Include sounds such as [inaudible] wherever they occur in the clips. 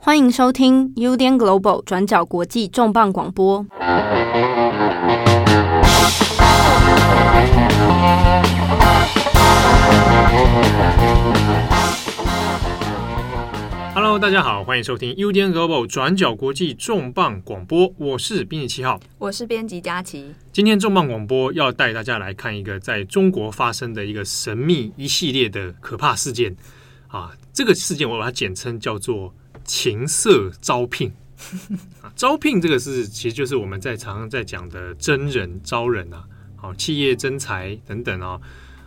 欢迎收听 UDN Global 转角国际重磅广播。Hello，大家好，欢迎收听 UDN Global 转角国际重磅广播。我是编辑七号，我是编辑佳琪。今天重磅广播要带大家来看一个在中国发生的一个神秘一系列的可怕事件啊！这个事件我把它简称叫做。情色招聘 [laughs] 啊，招聘这个是其实就是我们在常常在讲的真人招人啊，好企业征才等等啊。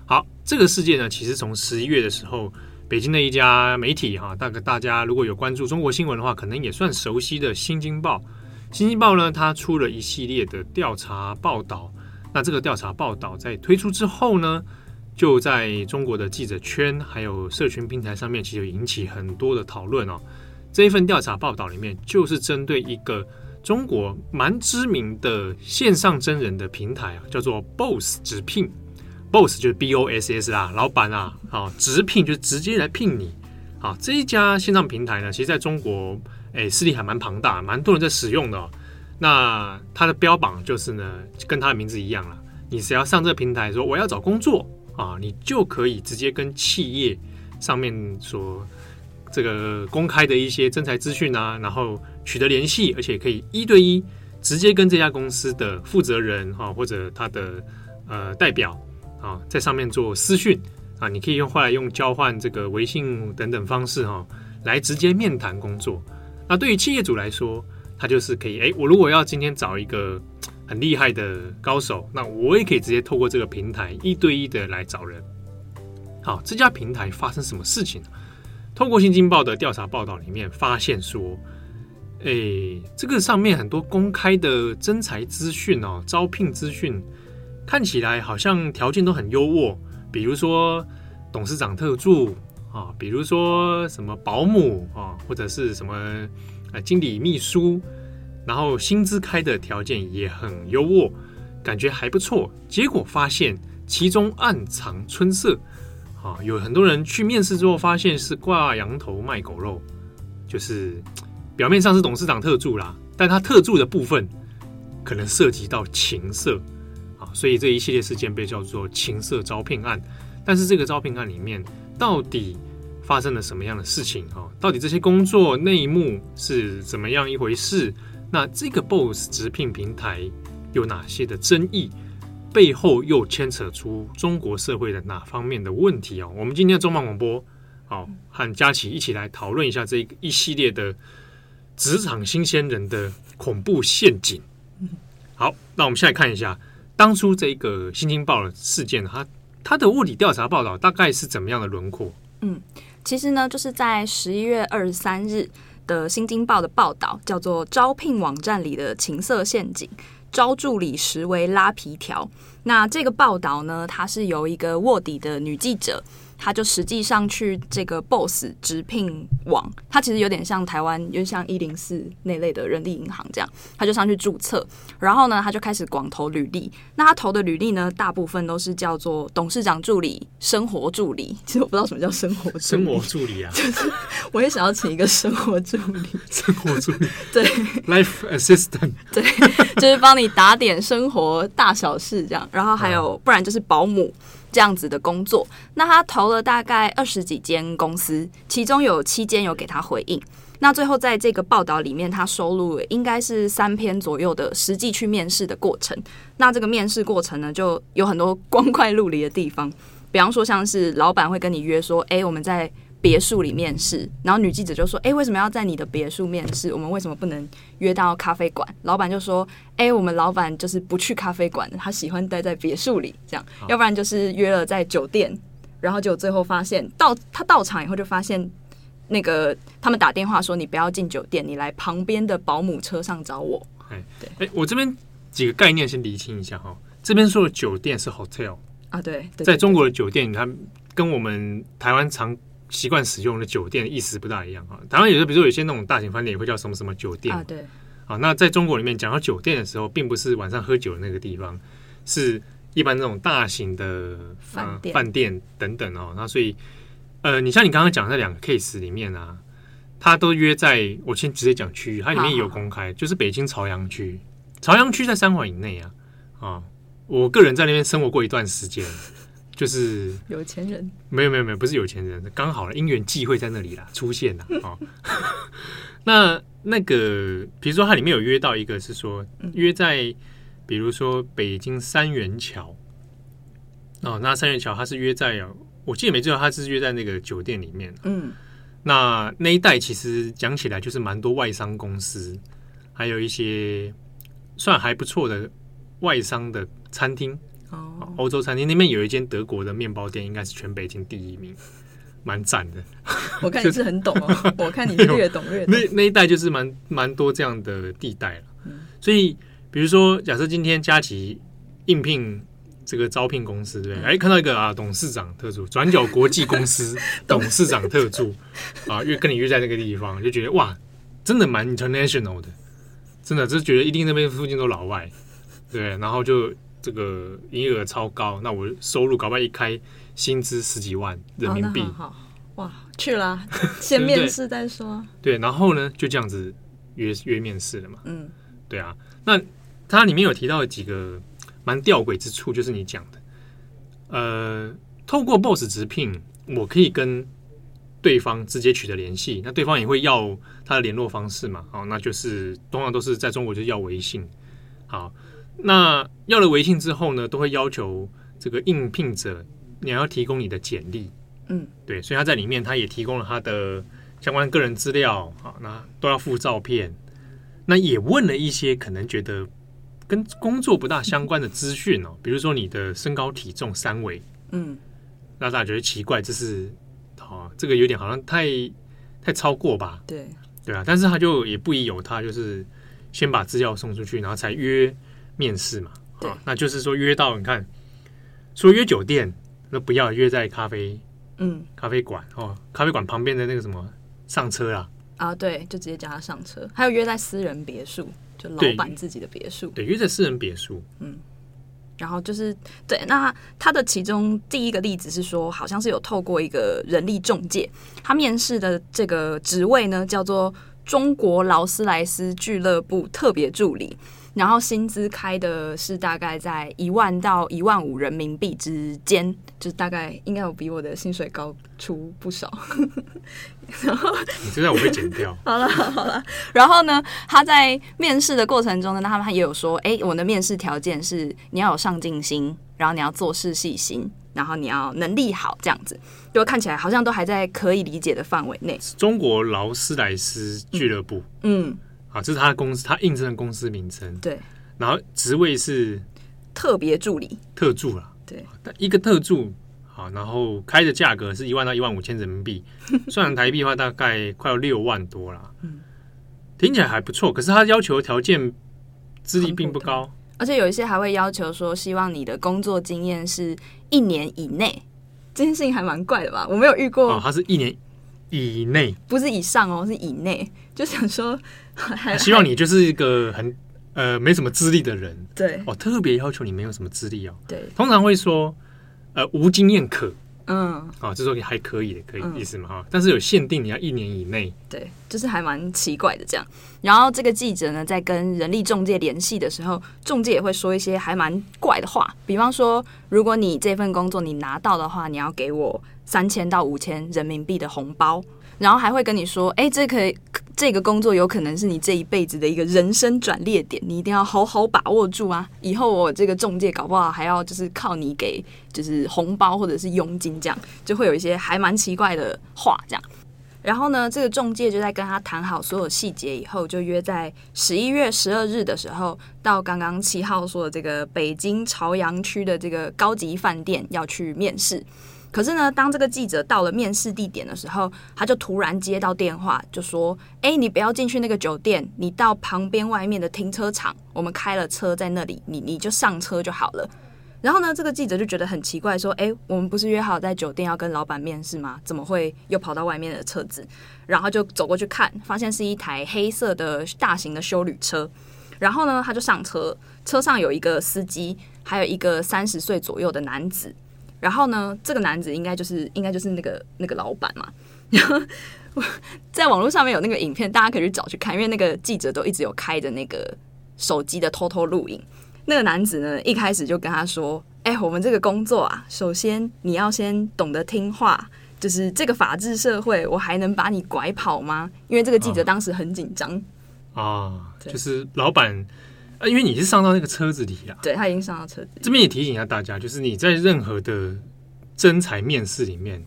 好，这个事件呢，其实从十一月的时候，北京的一家媒体哈，大概大家如果有关注中国新闻的话，可能也算熟悉的《新京报》。《新京报》呢，它出了一系列的调查报道。那这个调查报道在推出之后呢，就在中国的记者圈还有社群平台上面，其实引起很多的讨论哦。这一份调查报道里面，就是针对一个中国蛮知名的线上真人的平台啊，叫做 Boss 直聘。Boss 就是 B O S S 啊，老板啊，啊，直聘就是直接来聘你。啊，这一家线上平台呢，其实在中国，哎，势力还蛮庞大，蛮多人在使用的。那它的标榜就是呢，跟它的名字一样了，你只要上这个平台说我要找工作啊，你就可以直接跟企业上面说。这个公开的一些征才资讯啊，然后取得联系，而且可以一对一直接跟这家公司的负责人哈，或者他的呃代表啊，在上面做私讯啊，你可以用后来用交换这个微信等等方式哈，来直接面谈工作。那对于企业主来说，他就是可以哎，我如果要今天找一个很厉害的高手，那我也可以直接透过这个平台一对一的来找人。好，这家平台发生什么事情？透过《新京报》的调查报道里面发现说，诶，这个上面很多公开的征才资讯哦，招聘资讯看起来好像条件都很优渥，比如说董事长特助啊，比如说什么保姆啊，或者是什么呃经理秘书，然后薪资开的条件也很优渥，感觉还不错。结果发现其中暗藏春色。啊，有很多人去面试之后，发现是挂羊头卖狗肉，就是表面上是董事长特助啦，但他特助的部分可能涉及到情色啊，所以这一系列事件被叫做情色招聘案。但是这个招聘案里面到底发生了什么样的事情啊？到底这些工作内幕是怎么样一回事？那这个 BOSS 直聘平台有哪些的争议？背后又牵扯出中国社会的哪方面的问题哦？我们今天的重磅广播，好，和佳琪一起来讨论一下这一系列的职场新鲜人的恐怖陷阱。好，那我们现在看一下当初这个《新京报》的事件，它它的卧底调查报道大概是怎么样的轮廓？嗯，其实呢，就是在十一月二十三日的《新京报》的报道，叫做《招聘网站里的情色陷阱》。招助理实为拉皮条。那这个报道呢，它是由一个卧底的女记者。他就实际上去这个 BOSS 直聘网，他其实有点像台湾，有点像一零四那类的人力银行这样，他就上去注册，然后呢，他就开始广投履历。那他投的履历呢，大部分都是叫做董事长助理、生活助理。[laughs] 其实我不知道什么叫生活助理，生活助理啊，就 [laughs] 是我也想要请一个生活助理，生活助理，[laughs] 对，life assistant，对，就是帮你打点生活大小事这样。然后还有，不然就是保姆。这样子的工作，那他投了大概二十几间公司，其中有七间有给他回应。那最后在这个报道里面，他收录了应该是三篇左右的实际去面试的过程。那这个面试过程呢，就有很多光怪陆离的地方，比方说像是老板会跟你约说，哎，我们在。别墅里面试，然后女记者就说：“哎，为什么要在你的别墅面试？我们为什么不能约到咖啡馆？”老板就说：“哎，我们老板就是不去咖啡馆，他喜欢待在别墅里，这样，要不然就是约了在酒店，然后就最后发现到他到场以后就发现那个他们打电话说你不要进酒店，你来旁边的保姆车上找我。”哎，对，哎，我这边几个概念先厘清一下哈。这边说的酒店是 hotel 啊，对，对，在中国的酒店，你看跟我们台湾常。习惯使用的酒店意思不大一样啊。台湾有的，比如说有些那种大型饭店也会叫什么什么酒店啊。对。啊，那在中国里面讲到酒店的时候，并不是晚上喝酒的那个地方，是一般那种大型的饭店、饭店等等哦。那所以，呃，你像你刚刚讲的那两个 case 里面啊，它都约在我先直接讲区域，它里面有公开，好好就是北京朝阳区，朝阳区在三环以内啊啊！我个人在那边生活过一段时间，就是有钱人，没有没有没有，不是有钱人，刚好了，因缘际会在那里啦，出现了啊。[laughs] [laughs] 那那个，比如说它里面有约到一个是说约在，比如说北京三元桥哦，那三元桥它是约在，我记得没记错，它是约在那个酒店里面，嗯。那那一带其实讲起来就是蛮多外商公司，还有一些算还不错的外商的餐厅哦，欧洲餐厅那边有一间德国的面包店，应该是全北京第一名，蛮赞的。我看你是很懂哦，[laughs] 我看你是越懂越懂。那那一带就是蛮蛮多这样的地带了，所以比如说，假设今天佳琪应聘。这个招聘公司对，哎，看到一个啊，董事长特助，转角国际公司 [laughs] 董事长特助啊，约跟你约在那个地方，就觉得哇，真的蛮 international 的，真的就是觉得一定那边附近都老外，对，然后就这个营业额超高，那我收入搞不好一开薪资十几万人民币，好，好，哇，去了，[laughs] 先面试再说，对，然后呢就这样子约约面试了嘛，嗯，对啊，那它里面有提到几个。蛮吊诡之处就是你讲的，呃，透过 Boss 直聘，我可以跟对方直接取得联系，那对方也会要他的联络方式嘛，好，那就是通常都是在中国就要微信，好，那要了微信之后呢，都会要求这个应聘者你要提供你的简历，嗯，对，所以他在里面他也提供了他的相关个人资料，好，那都要附照片，那也问了一些可能觉得。跟工作不大相关的资讯哦，比如说你的身高体重三围，嗯，那大家觉得奇怪，这是哦，这个有点好像太太超过吧？对对啊，但是他就也不宜有他，就是先把资料送出去，然后才约面试嘛。对，那就是说约到你看，说约酒店，那不要约在咖啡，嗯，咖啡馆哦，咖啡馆旁边的那个什么上车啊。啊，对，就直接叫他上车，还有约在私人别墅。就老板自己的别墅，对，约在私人别墅。嗯，然后就是对，那他的其中第一个例子是说，好像是有透过一个人力中介，他面试的这个职位呢，叫做中国劳斯莱斯俱乐部特别助理。然后薪资开的是大概在一万到一万五人民币之间，就是大概应该有比我的薪水高出不少。[laughs] 然后你这样我会剪掉。[laughs] 好了好了，然后呢，他在面试的过程中呢，他们也有说，哎，我的面试条件是你要有上进心，然后你要做事细心，然后你要能力好，这样子，就看起来好像都还在可以理解的范围内。中国劳斯莱斯俱乐部，嗯。嗯啊，这是他的公司，他应征的公司名称。对，然后职位是特别助理，特助啦。对，一个特助，好，然后开的价格是一万到一万五千人民币，[laughs] 算台币的话，大概快要六万多啦。嗯，[laughs] 听起来还不错。可是他要求的条件资历并不高，而且有一些还会要求说，希望你的工作经验是一年以内。这件事情还蛮怪的吧？我没有遇过。哦，他是一年以内，不是以上哦，是以内。就想说。[laughs] 希望你就是一个很呃没什么资历的人，对。哦，特别要求你没有什么资历哦，对，通常会说呃无经验可，嗯，哦，就说你还可以的，可以意思嘛哈，但是有限定你要一年以内，对，就是还蛮奇怪的这样。然后这个记者呢，在跟人力中介联系的时候，中介也会说一些还蛮怪的话，比方说，如果你这份工作你拿到的话，你要给我三千到五千人民币的红包。然后还会跟你说，哎，这可以，这个工作有可能是你这一辈子的一个人生转捩点，你一定要好好把握住啊！以后我这个中介搞不好还要就是靠你给，就是红包或者是佣金这样，就会有一些还蛮奇怪的话这样。然后呢，这个中介就在跟他谈好所有细节以后，就约在十一月十二日的时候，到刚刚七号说的这个北京朝阳区的这个高级饭店要去面试。可是呢，当这个记者到了面试地点的时候，他就突然接到电话，就说：“哎，你不要进去那个酒店，你到旁边外面的停车场，我们开了车在那里，你你就上车就好了。”然后呢，这个记者就觉得很奇怪，说：“哎，我们不是约好在酒店要跟老板面试吗？怎么会又跑到外面的车子？”然后就走过去看，发现是一台黑色的大型的休旅车。然后呢，他就上车，车上有一个司机，还有一个三十岁左右的男子。然后呢，这个男子应该就是应该就是那个那个老板嘛。然 [laughs] 后在网络上面有那个影片，大家可以去找去看，因为那个记者都一直有开着那个手机的偷偷录影。那个男子呢，一开始就跟他说：“哎、欸，我们这个工作啊，首先你要先懂得听话，就是这个法治社会，我还能把你拐跑吗？”因为这个记者当时很紧张啊，就是老板，啊，因为你是上到那个车子里啊，对，他已经上到车子。这边也提醒一下大家，就是你在任何的真才面试里面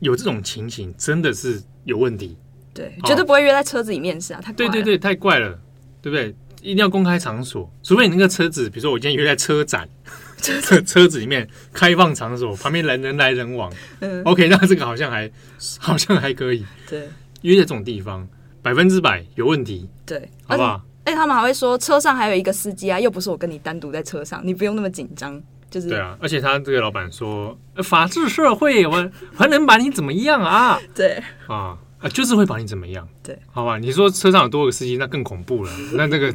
有这种情形，真的是有问题。对，绝对不会约在车子里面试啊！太对对对，太怪了，对不对？一定要公开场所，除非你那个车子，比如说我今天约在车展，[laughs] 车车子里面开放场所，旁边人人来人往，嗯，OK，那这个好像还好像还可以。对，约在这种地方，百分之百有问题。对，好不好？哎，他们还会说车上还有一个司机啊，又不是我跟你单独在车上，你不用那么紧张。就是对啊，而且他这个老板说，法治社会，我还能把你怎么样啊？对啊。啊，就是会把你怎么样？对，好吧？你说车上有多个司机，那更恐怖了。[laughs] 那这个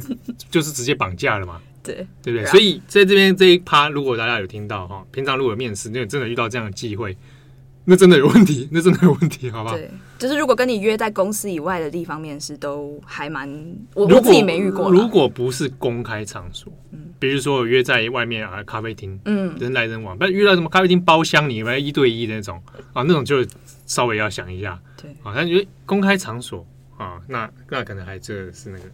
就是直接绑架了嘛？对，对不对？所以在这边这一趴，如果大家有听到哈，平常如果面试，那真的遇到这样的机会，[laughs] 那真的有问题，[laughs] 那真的有问题，好不好？对，就是如果跟你约在公司以外的地方面试，都还蛮我我自己没遇过。如果不是公开场所，嗯，比如说我约在外面啊咖啡厅，嗯，人来人往，不然遇到什么咖啡厅包厢里面一对一的那种啊，那种就稍微要想一下。对，好像觉得公开场所啊，那那可能还这是那个。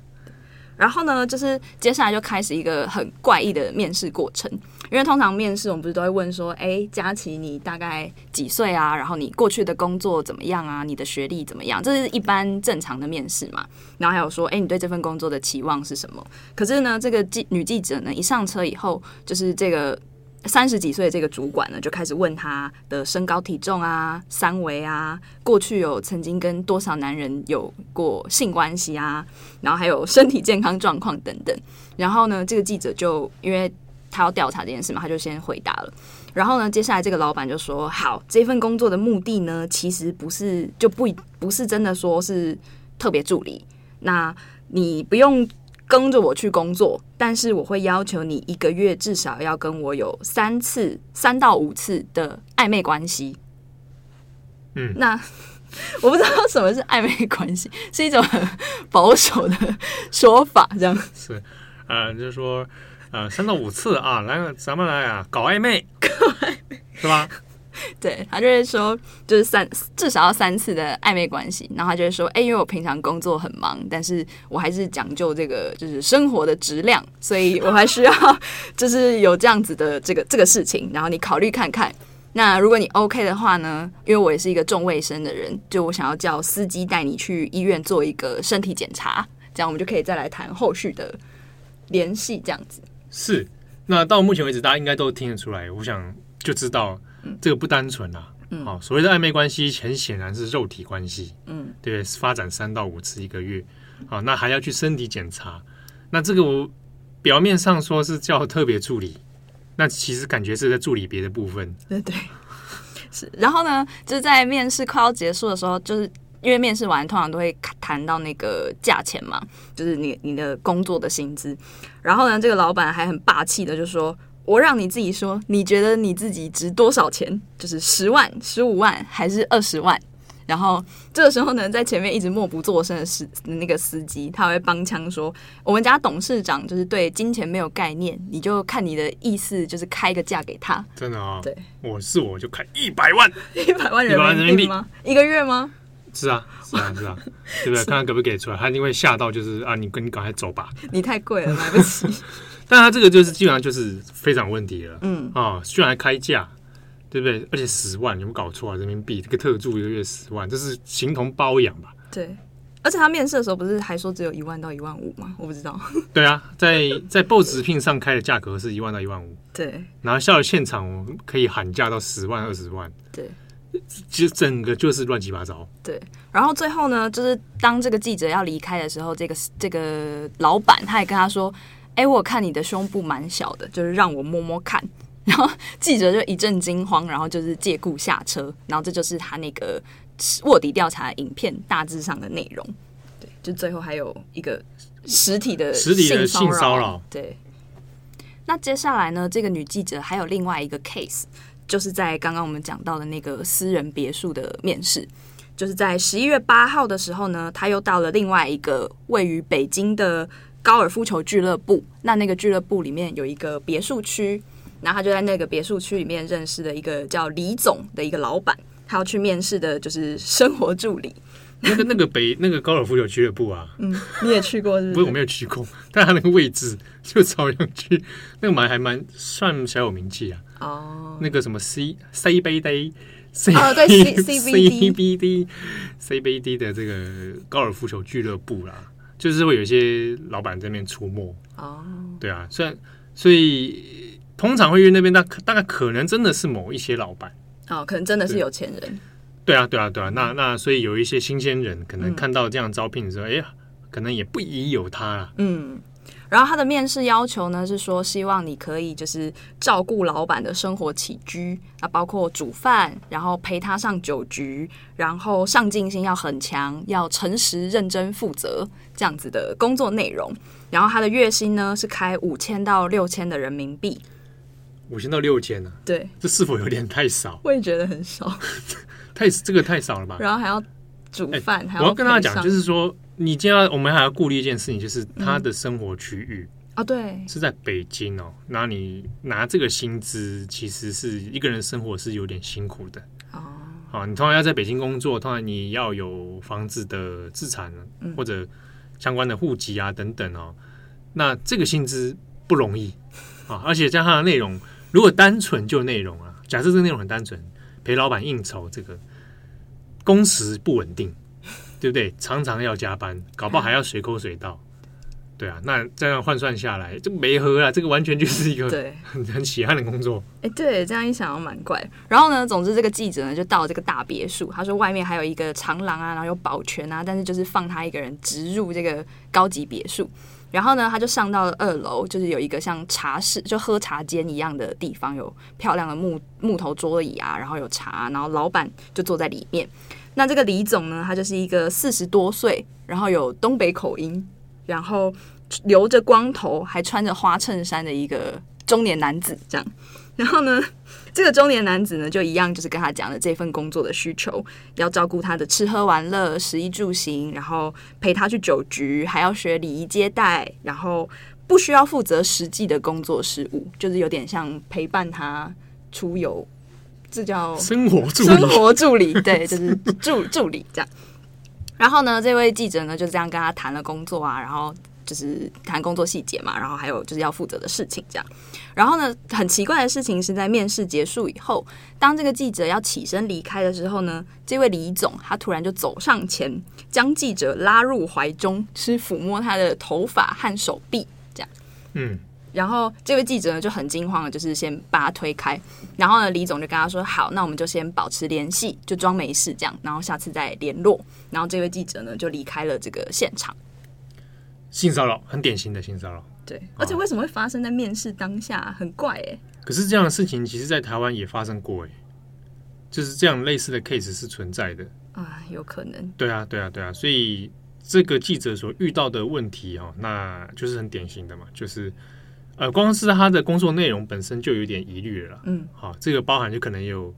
然后呢，就是接下来就开始一个很怪异的面试过程，因为通常面试我们不是都会问说，哎，佳琪你大概几岁啊？然后你过去的工作怎么样啊？你的学历怎么样？这是一般正常的面试嘛。然后还有说，哎，你对这份工作的期望是什么？可是呢，这个记女记者呢，一上车以后，就是这个。三十几岁这个主管呢，就开始问他的身高体重啊、三围啊，过去有曾经跟多少男人有过性关系啊，然后还有身体健康状况等等。然后呢，这个记者就因为他要调查这件事嘛，他就先回答了。然后呢，接下来这个老板就说：“好，这份工作的目的呢，其实不是就不不是真的说是特别助理，那你不用。”跟着我去工作，但是我会要求你一个月至少要跟我有三次、三到五次的暧昧关系。嗯，那 [laughs] 我不知道什么是暧昧关系，是一种很保守的说法，这样 [laughs] 是，呃，就是说，呃，三到五次啊，来，咱们来啊，搞暧昧，[laughs] 搞暧昧，是吧？[laughs] 对，他就会说，就是三至少要三次的暧昧关系，然后他就会说，哎，因为我平常工作很忙，但是我还是讲究这个就是生活的质量，所以我还需要就是有这样子的这个这个事情，然后你考虑看看。那如果你 OK 的话呢，因为我也是一个重卫生的人，就我想要叫司机带你去医院做一个身体检查，这样我们就可以再来谈后续的联系，这样子。是，那到目前为止，大家应该都听得出来，我想就知道。这个不单纯啊，嗯，好，所谓的暧昧关系，很显然是肉体关系，嗯，对，发展三到五次一个月，好，那还要去身体检查，那这个我表面上说是叫特别助理，那其实感觉是在助理别的部分，对对，是。然后呢，就是在面试快要结束的时候，就是因为面试完通常都会谈到那个价钱嘛，就是你你的工作的薪资，然后呢，这个老板还很霸气的就说。我让你自己说，你觉得你自己值多少钱？就是十万、十五万还是二十万？然后这个时候呢，在前面一直默不作声的司那个司机，他会帮腔说：“我们家董事长就是对金钱没有概念，你就看你的意思，就是开个价给他。”真的啊、哦？对，我是我就开一百万，一百万人民币吗？一个月吗？是啊，是啊，是啊，对不对？[laughs] 看他给不给出来，他一定会吓到，就是啊，你跟你赶快走吧，你太贵了，买不起。[laughs] 但他这个就是基本上就是非常问题了，嗯啊，居然还开价，对不对？而且十万，有没有搞错啊？人民币这个特助一个月十万，这是形同包养吧？对，而且他面试的时候不是还说只有一万到一万五吗？我不知道。[laughs] 对啊，在在 BOSS 直聘上开的价格是一万到一万五，对，然后下了现场可以喊价到十万二十万，对，其实整个就是乱七八糟。对，然后最后呢，就是当这个记者要离开的时候，这个这个老板他也跟他说。哎，我看你的胸部蛮小的，就是让我摸摸看。然后记者就一阵惊慌，然后就是借故下车。然后这就是他那个卧底调查影片大致上的内容。对，就最后还有一个实体的实体的性骚扰。对。那接下来呢？这个女记者还有另外一个 case，就是在刚刚我们讲到的那个私人别墅的面试。就是在十一月八号的时候呢，她又到了另外一个位于北京的高尔夫球俱乐部。那那个俱乐部里面有一个别墅区，然后他就在那个别墅区里面认识了一个叫李总的一个老板。他要去面试的就是生活助理。那个那个北那个高尔夫球俱乐部啊，嗯，你也去过是不是？不是，我没有去过，但他那个位置就超想去，那个蛮还蛮算小有名气啊。哦，那个什么 C C B D，C 哦对 C C B D C B D 的这个高尔夫球俱乐部啦，就是会有一些老板在那边出没。哦，对啊，虽然所以通常会约那边，大大概可能真的是某一些老板。哦，可能真的是有钱人。对啊，对啊，对啊，那那所以有一些新鲜人可能看到这样招聘的时候，哎呀、嗯，可能也不宜有他了。嗯，然后他的面试要求呢是说，希望你可以就是照顾老板的生活起居啊，包括煮饭，然后陪他上酒局，然后上进心要很强，要诚实、认真、负责这样子的工作内容。然后他的月薪呢是开五千到六千的人民币，五千到六千呢？对，这是否有点太少？我也觉得很少。[laughs] 太这个太少了吧？然后还要煮饭，欸、我要跟大家讲，就是说，你今天我们还要顾虑一件事情，就是他的生活区域啊，对，是在北京哦。那你拿这个薪资，其实是一个人生活是有点辛苦的哦。好，你通常要在北京工作，通常你要有房子的资产或者相关的户籍啊等等哦。那这个薪资不容易啊，而且加上内容，如果单纯就内容啊，假设这个内容很单纯，陪老板应酬这个。工时不稳定，对不对？常常要加班，搞不好还要随口随到，对啊。那这样换算下来，这没合啊。这个完全就是一个对 [laughs] 很很血汗的工作。哎，对，这样一想，蛮怪。然后呢，总之这个记者呢，就到了这个大别墅。他说外面还有一个长廊啊，然后有保全啊，但是就是放他一个人直入这个高级别墅。然后呢，他就上到了二楼，就是有一个像茶室，就喝茶间一样的地方，有漂亮的木木头桌椅啊，然后有茶，然后老板就坐在里面。那这个李总呢，他就是一个四十多岁，然后有东北口音，然后留着光头，还穿着花衬衫的一个中年男子，这样。然后呢，[laughs] 这个中年男子呢，就一样，就是跟他讲了这份工作的需求，要照顾他的吃喝玩乐、食衣住行，然后陪他去酒局，还要学礼仪接待，然后不需要负责实际的工作事务，就是有点像陪伴他出游。这叫生活助理，生活助理，[laughs] 对，就是助助理这样。然后呢，这位记者呢就这样跟他谈了工作啊，然后就是谈工作细节嘛，然后还有就是要负责的事情这样。然后呢，很奇怪的事情是在面试结束以后，当这个记者要起身离开的时候呢，这位李总他突然就走上前，将记者拉入怀中，是抚摸他的头发和手臂这样。嗯。然后这位记者呢就很惊慌的，就是先把他推开。然后呢，李总就跟他说：“好，那我们就先保持联系，就装没事这样，然后下次再联络。”然后这位记者呢就离开了这个现场。性骚扰，很典型的性骚扰。对，而且为什么会发生在面试当下？很怪哎。可是这样的事情，其实在台湾也发生过哎，就是这样类似的 case 是存在的啊，有可能。对啊，对啊，对啊，所以这个记者所遇到的问题哦，那就是很典型的嘛，就是。呃，光是他的工作内容本身就有点疑虑了。嗯，好，这个包含就可能有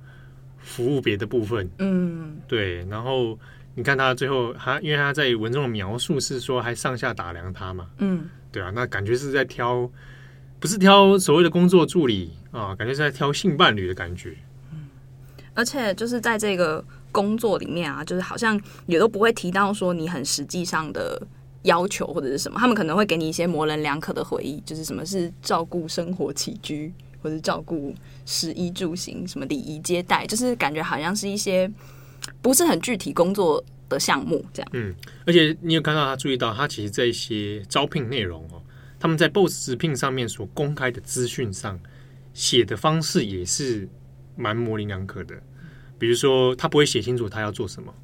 服务别的部分。嗯，对。然后你看他最后，他因为他在文中的描述是说还上下打量他嘛。嗯，对啊，那感觉是在挑，不是挑所谓的工作助理啊，感觉是在挑性伴侣的感觉。嗯，而且就是在这个工作里面啊，就是好像也都不会提到说你很实际上的。要求或者是什么，他们可能会给你一些模棱两可的回忆，就是什么是照顾生活起居，或者照顾食衣住行，什么礼仪接待，就是感觉好像是一些不是很具体工作的项目这样。嗯，而且你有看到他注意到，他其实这些招聘内容哦，他们在 BOSS 直聘上面所公开的资讯上写的方式也是蛮模棱两可的，比如说他不会写清楚他要做什么，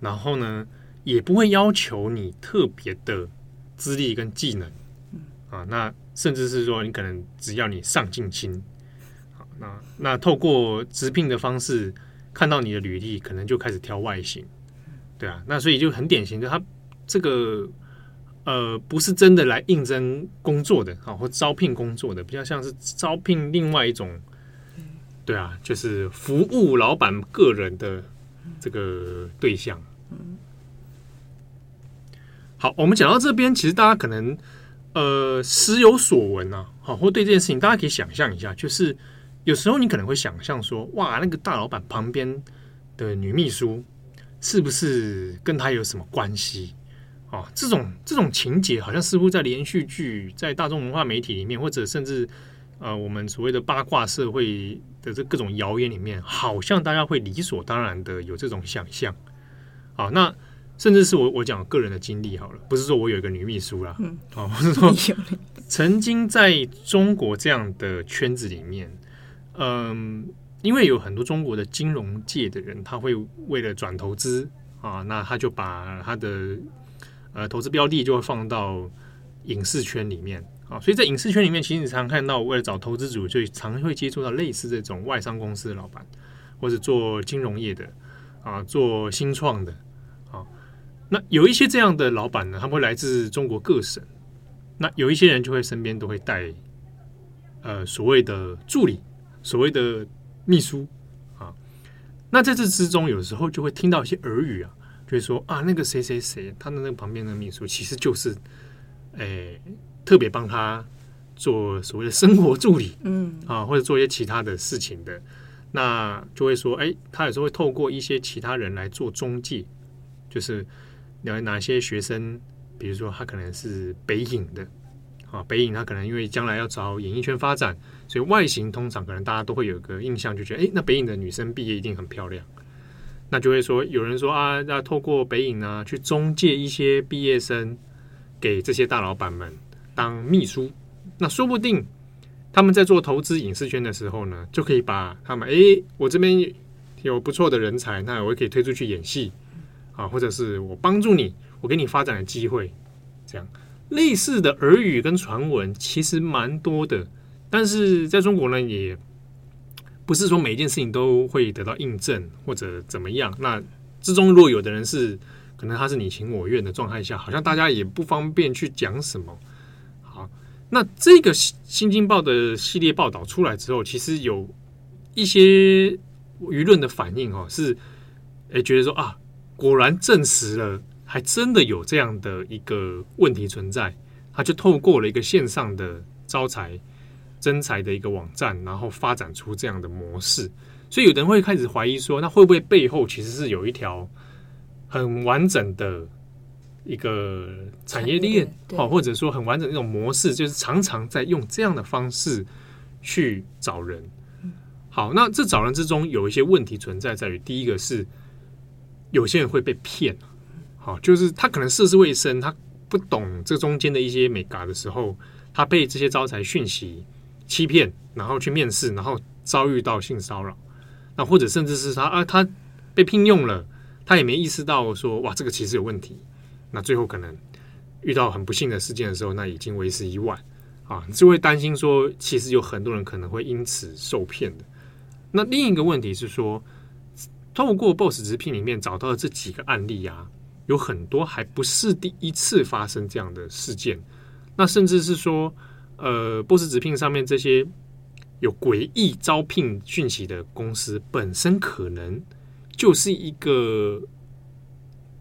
然后呢，也不会要求你特别的资历跟技能，啊，那甚至是说你可能只要你上进心，好，那那透过直聘的方式看到你的履历，可能就开始挑外形，对啊，那所以就很典型的，他这个呃不是真的来应征工作的啊，或招聘工作的，比较像是招聘另外一种，对啊，就是服务老板个人的这个对象。好，我们讲到这边，其实大家可能呃时有所闻啊，好，或对这件事情，大家可以想象一下，就是有时候你可能会想象说，哇，那个大老板旁边的女秘书是不是跟他有什么关系？啊，这种这种情节好像似乎在连续剧、在大众文化媒体里面，或者甚至呃我们所谓的八卦社会的这各种谣言里面，好像大家会理所当然的有这种想象。好，那甚至是我我讲个人的经历好了，不是说我有一个女秘书啦，嗯，哦，我是说 [laughs] 曾经在中国这样的圈子里面，嗯，因为有很多中国的金融界的人，他会为了转投资啊，那他就把他的呃，投资标的就会放到影视圈里面啊，所以在影视圈里面，其实你常常看到，为了找投资组，就常会接触到类似这种外商公司的老板，或者做金融业的啊，做新创的啊。那有一些这样的老板呢，他们会来自中国各省。那有一些人就会身边都会带呃所谓的助理，所谓的秘书啊。那在这之中，有时候就会听到一些耳语啊。就说啊，那个谁谁谁，他的那个旁边的秘书，其实就是，诶、欸，特别帮他做所谓的生活助理，嗯啊，或者做一些其他的事情的，那就会说，哎、欸，他有时候会透过一些其他人来做中介，就是了哪些学生，比如说他可能是北影的，啊，北影他可能因为将来要找演艺圈发展，所以外形通常可能大家都会有个印象，就觉得，哎、那北影的女生毕业一定很漂亮。那就会说，有人说啊，要透过北影呢去中介一些毕业生给这些大老板们当秘书。那说不定他们在做投资影视圈的时候呢，就可以把他们，哎，我这边有不错的人才，那我也可以推出去演戏啊，或者是我帮助你，我给你发展的机会。这样类似的耳语跟传闻其实蛮多的，但是在中国呢也。不是说每一件事情都会得到印证或者怎么样。那之中若有的人是可能他是你情我愿的状态下，好像大家也不方便去讲什么。好，那这个《新京报》的系列报道出来之后，其实有一些舆论的反应哦，是诶觉得说啊，果然证实了，还真的有这样的一个问题存在。他就透过了一个线上的招财。征财的一个网站，然后发展出这样的模式，所以有人会开始怀疑说，那会不会背后其实是有一条很完整的一个产业链，哦，或者说很完整的一种模式，就是常常在用这样的方式去找人。好，那这找人之中有一些问题存在，在于第一个是有些人会被骗，好，就是他可能涉世未深，他不懂这中间的一些美嘎的时候，他被这些招财讯息。欺骗，然后去面试，然后遭遇到性骚扰，那或者甚至是他啊，他被聘用了，他也没意识到说哇，这个其实有问题。那最后可能遇到很不幸的事件的时候，那已经为时已晚啊，就会担心说，其实有很多人可能会因此受骗的。那另一个问题是说，透过 Boss 直聘里面找到的这几个案例啊，有很多还不是第一次发生这样的事件，那甚至是说。呃，，Boss 直聘上面这些有诡异招聘讯息的公司，本身可能就是一个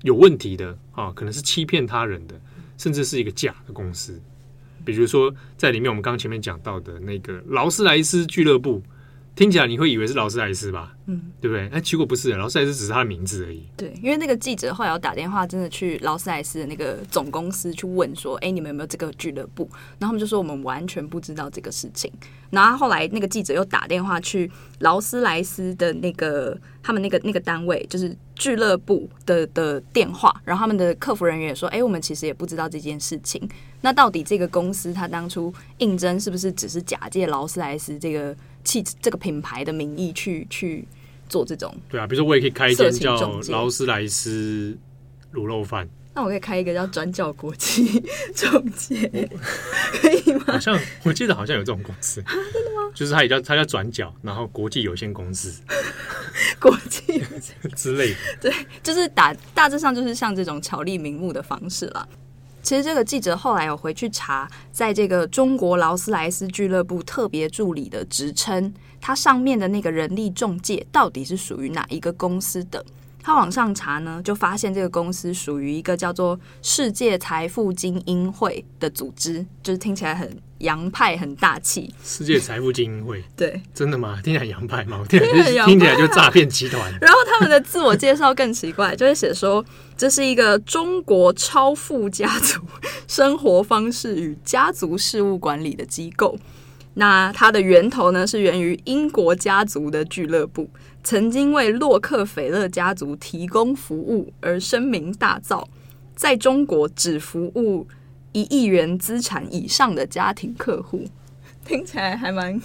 有问题的啊，可能是欺骗他人的，甚至是一个假的公司。比如说，在里面我们刚刚前面讲到的那个劳斯莱斯俱乐部。听起来你会以为是劳斯莱斯吧？嗯，对不对？哎，结果不是，劳斯莱斯只是他的名字而已。对，因为那个记者后来要打电话，真的去劳斯莱斯的那个总公司去问说：“哎，你们有没有这个俱乐部？”然后他们就说：“我们完全不知道这个事情。”然后后来那个记者又打电话去劳斯莱斯的那个他们那个那个单位，就是俱乐部的的电话，然后他们的客服人员也说：“哎，我们其实也不知道这件事情。那到底这个公司他当初应征是不是只是假借劳斯莱斯这个？”汽这个品牌的名义去去做这种，对啊，比如说我也可以开一间叫劳斯莱斯卤肉饭，那我可以开一个叫转角国际中介，[laughs] 可以吗？好像我记得好像有这种公司，[laughs] 真的吗？就是它也叫它叫转角，然后国际有限公司，[laughs] 国际之类的，对，就是打大致上就是像这种巧立名目的方式了。其实这个记者后来有回去查，在这个中国劳斯莱斯俱乐部特别助理的职称，它上面的那个人力中介到底是属于哪一个公司的？他往上查呢，就发现这个公司属于一个叫做“世界财富精英会”的组织，就是听起来很洋派、很大气。世界财富精英会，[laughs] 对，真的吗？听起来洋派吗？[laughs] 听起来听起来就诈骗集团。[laughs] 然后他们的自我介绍更奇怪，就会写说这是一个中国超富家族生活方式与家族事务管理的机构。那它的源头呢，是源于英国家族的俱乐部。曾经为洛克菲勒家族提供服务而声名大噪，在中国只服务一亿元资产以上的家庭客户，听起来还蛮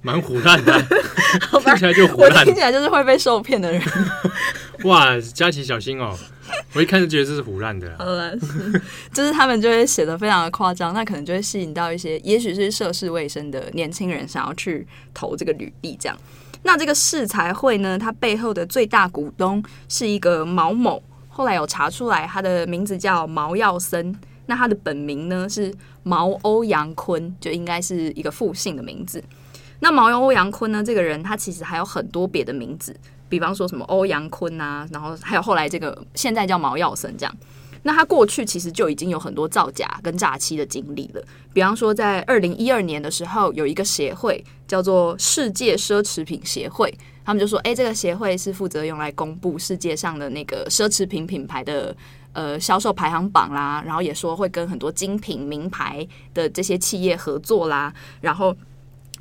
蛮虎烂的，[laughs] 听起来就唬烂，听起来就是会被受骗的人。[laughs] 哇，佳琪小心哦！我一看就觉得这是唬烂的。好了，就是他们就会写的非常的夸张，那可能就会吸引到一些也许是涉世未深的年轻人想要去投这个履历，这样。那这个世财会呢，它背后的最大股东是一个毛某，后来有查出来，他的名字叫毛耀森。那他的本名呢是毛欧阳坤，就应该是一个复姓的名字。那毛欧阳坤呢，这个人他其实还有很多别的名字，比方说什么欧阳坤啊，然后还有后来这个现在叫毛耀森这样。那他过去其实就已经有很多造假跟诈欺的经历了。比方说，在二零一二年的时候，有一个协会叫做世界奢侈品协会，他们就说：“诶，这个协会是负责用来公布世界上的那个奢侈品品牌的呃销售排行榜啦，然后也说会跟很多精品名牌的这些企业合作啦，然后。”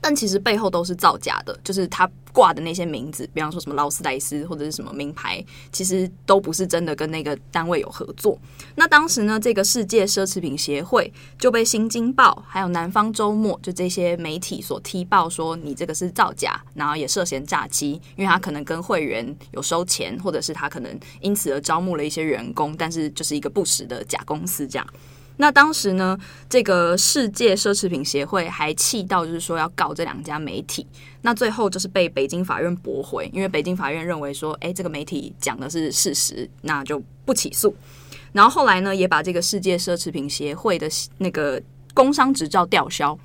但其实背后都是造假的，就是他挂的那些名字，比方说什么劳斯莱斯或者是什么名牌，其实都不是真的跟那个单位有合作。那当时呢，这个世界奢侈品协会就被《新京报》还有《南方周末》就这些媒体所踢爆说，你这个是造假，然后也涉嫌诈欺，因为他可能跟会员有收钱，或者是他可能因此而招募了一些员工，但是就是一个不实的假公司这样。那当时呢，这个世界奢侈品协会还气到，就是说要告这两家媒体。那最后就是被北京法院驳回，因为北京法院认为说，哎，这个媒体讲的是事实，那就不起诉。然后后来呢，也把这个世界奢侈品协会的那个工商执照吊销，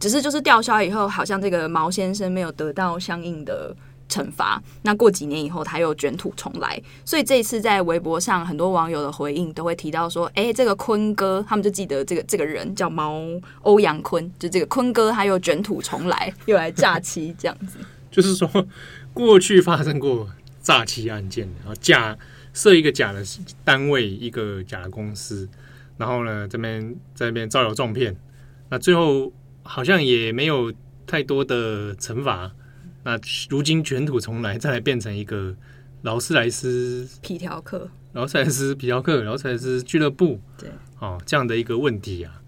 只是就是吊销以后，好像这个毛先生没有得到相应的。惩罚。那过几年以后，他又卷土重来。所以这一次在微博上，很多网友的回应都会提到说：“哎、欸，这个坤哥，他们就记得这个这个人叫毛欧阳坤，就这个坤哥，他又卷土重来，又来诈欺这样子。[laughs] ”就是说，过去发生过诈欺案件，然后假设一个假的单位，一个假的公司，然后呢，这边在这边招摇撞骗，那最后好像也没有太多的惩罚。那如今卷土重来，再来变成一个劳斯莱斯皮条客，劳斯莱斯皮条客，劳斯莱斯俱乐部，对，哦，这样的一个问题啊。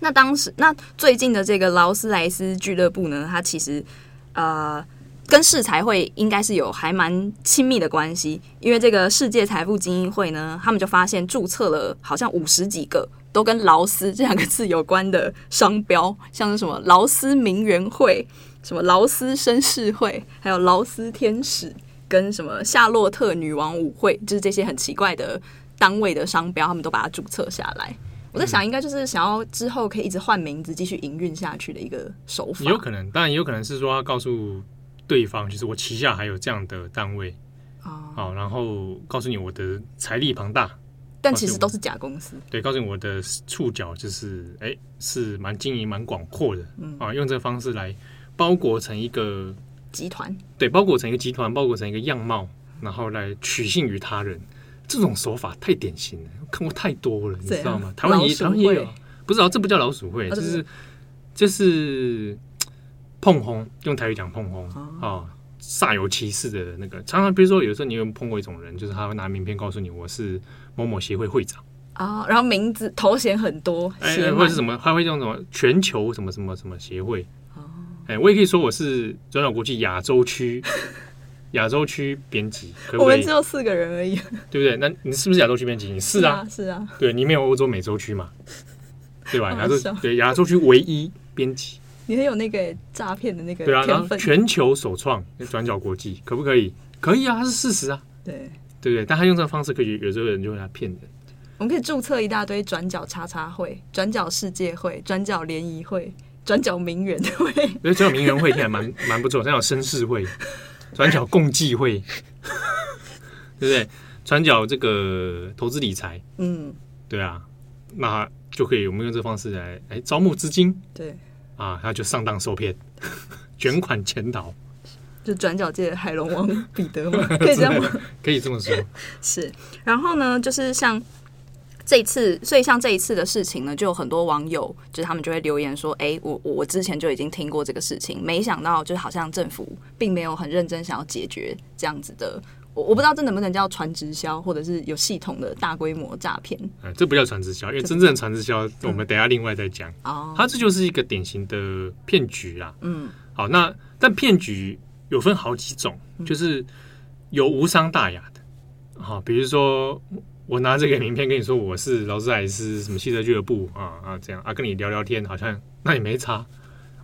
那当时，那最近的这个劳斯莱斯俱乐部呢，它其实呃跟世财会应该是有还蛮亲密的关系，因为这个世界财富精英会呢，他们就发现注册了好像五十几个都跟劳斯这两个字有关的商标，像是什么劳斯名媛会。什么劳斯绅士会，还有劳斯天使，跟什么夏洛特女王舞会，就是这些很奇怪的单位的商标，他们都把它注册下来。我在想，应该就是想要之后可以一直换名字，继续营运下去的一个手法。有可能，当然也有可能是说，要告诉对方，就是我旗下还有这样的单位哦，好，然后告诉你我的财力庞大，但其实都是假公司。对，告诉你我的触角就是，哎，是蛮经营蛮广阔的，嗯啊，用这个方式来。包裹成一个集团，对，包裹成一个集团，包裹成一个样貌，然后来取信于他人，这种手法太典型了，看过太多了，你知道吗？台湾也台湾也有，不知道这不叫老鼠会，就是就是碰轰，用台语讲碰轰啊，煞有其事的那个，常常比如说有时候你有碰过一种人，就是他会拿名片告诉你我是某某协会会长。啊，然后名字头衔很多，哎，或者是什么，他会用什么全球什么什么什么协会。哎，我也可以说我是转角国际亚洲区 [laughs] 亚洲区编辑，我们只有四个人而已，对不对？那你是不是亚洲区编辑？你是啊，是啊，对，你没有欧洲美洲区嘛，[laughs] 对吧？亚洲对亚洲区唯一编辑，你很有那个诈骗的那个对啊，然后全球首创转角国际可不可以？可以啊，它是事实啊，对对不对？但他用这个方式，可以有时候人就会来骗人。我们可以注册一大堆转角叉叉会、转角世界会、转角联谊会。[laughs] 转角名媛会，转角名媛会听起来蛮蛮不错。转角绅士会，[laughs] 转角共济会，[laughs] 对不对？转角这个投资理财，嗯，对啊，那就可以我们用这方式来哎招募资金，对啊，他就上当受骗，卷款潜逃，就转角界的海龙王彼得嘛？可以这样吗？可以这么说。是，然后呢，就是像。这一次，所以像这一次的事情呢，就有很多网友，就是他们就会留言说：“哎，我我之前就已经听过这个事情，没想到就是好像政府并没有很认真想要解决这样子的。我我不知道这能不能叫传直销，或者是有系统的大规模诈骗。哎，这不叫传直销，因为真正的传直销，我们等下另外再讲。哦，它这就是一个典型的骗局啦。嗯，好，那但骗局有分好几种，就是有无伤大雅的，好，比如说。我拿这个名片跟你说我是劳斯莱斯什么汽车俱乐部啊啊这样啊跟你聊聊天好像那也没差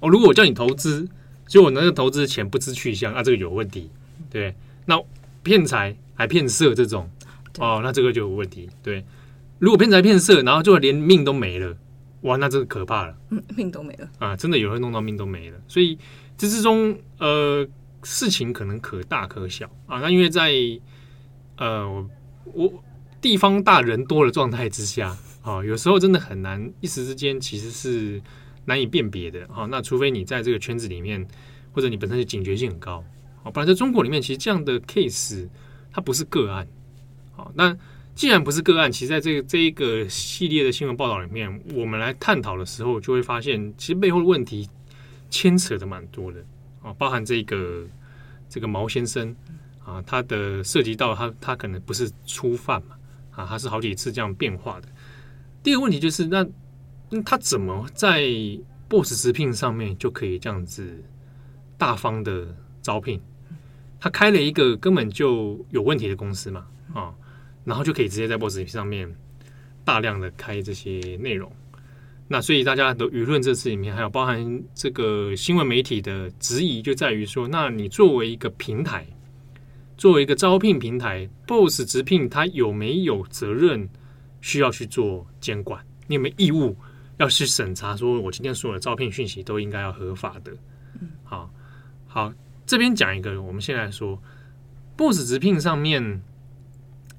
哦。如果我叫你投资，结果我那个投资的钱不知去向，啊这个有问题，对。那骗财还骗色这种哦，那这个就有问题。对，如果骗财骗色，然后就连命都没了，哇，那这个可怕了。嗯，命都没了啊，真的有人弄到命都没了。所以这之中呃事情可能可大可小啊。那因为在呃我。我地方大人多的状态之下，啊，有时候真的很难一时之间其实是难以辨别的啊。那除非你在这个圈子里面，或者你本身的警觉性很高，啊，不然在中国里面，其实这样的 case 它不是个案。啊，那既然不是个案，其实在这个这一个系列的新闻报道里面，我们来探讨的时候，就会发现其实背后的问题牵扯的蛮多的啊，包含这个这个毛先生啊，他的涉及到他他可能不是初犯嘛。啊，它是好几次这样变化的。第二个问题就是，那那他怎么在 BOSS 直聘上面就可以这样子大方的招聘？他开了一个根本就有问题的公司嘛，啊，然后就可以直接在 BOSS 直聘上面大量的开这些内容。那所以大家的舆论这次里面，还有包含这个新闻媒体的质疑，就在于说，那你作为一个平台。作为一个招聘平台，BOSS 直聘它有没有责任需要去做监管？你有没有义务要去审查？说我今天所有的招聘讯息都应该要合法的？好，好，这边讲一个，我们现在说 BOSS 直聘上面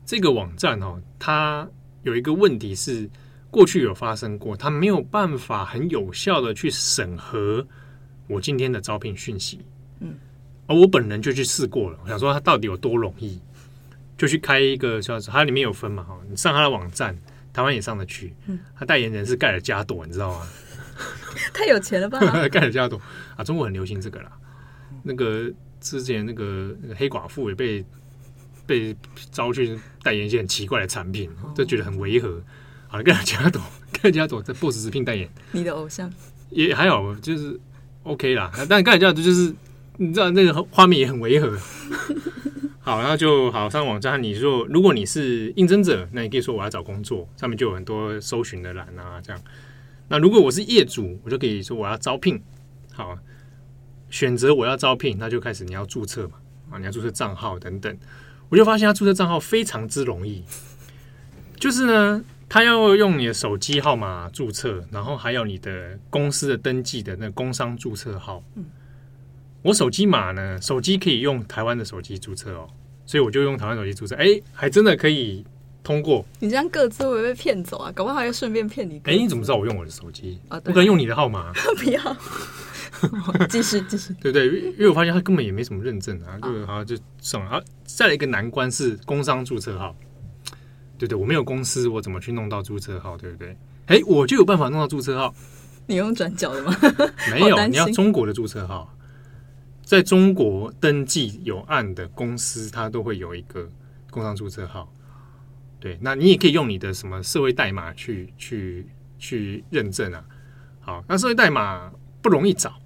这个网站哦，它有一个问题是过去有发生过，它没有办法很有效的去审核我今天的招聘讯息。嗯。而我本人就去试过了，我想说它到底有多容易，就去开一个叫它里面有分嘛哈，你上它的网站，台湾也上得去。嗯，他代言人是盖尔加朵，你知道吗？[laughs] 太有钱了吧？[laughs] 盖尔加朵啊，中国很流行这个啦。那个之前那个那个黑寡妇也被被招去代言一些很奇怪的产品，就觉得很违和。好了，盖尔加朵，盖尔加朵在 BOSS 直聘代言，你的偶像也还好，就是 OK 啦。但盖尔加朵就是。你知道那个画面也很违和。[laughs] 好，然后就好上网站。你说，如果你是应征者，那你可以说我要找工作，上面就有很多搜寻的栏啊，这样。那如果我是业主，我就可以说我要招聘。好，选择我要招聘，那就开始你要注册嘛，啊，你要注册账号等等。我就发现他注册账号非常之容易，就是呢，他要用你的手机号码注册，然后还有你的公司的登记的那个工商注册号。我手机码呢？手机可以用台湾的手机注册哦，所以我就用台湾手机注册，哎，还真的可以通过。你这样各自会不会被骗走啊？搞不好还要顺便骗你。哎，你怎么知道我用我的手机？啊，不可能用你的号码。[laughs] 不要，[laughs] 继续继续。对对，因为我发现他根本也没什么认证啊，就好像就算了啊。再来一个难关是工商注册号，对对，我没有公司，我怎么去弄到注册号？对不对？哎，我就有办法弄到注册号。你用转角的吗？没有，你要中国的注册号。在中国登记有案的公司，它都会有一个工商注册号。对，那你也可以用你的什么社会代码去去去认证啊。好，那社会代码不容易找，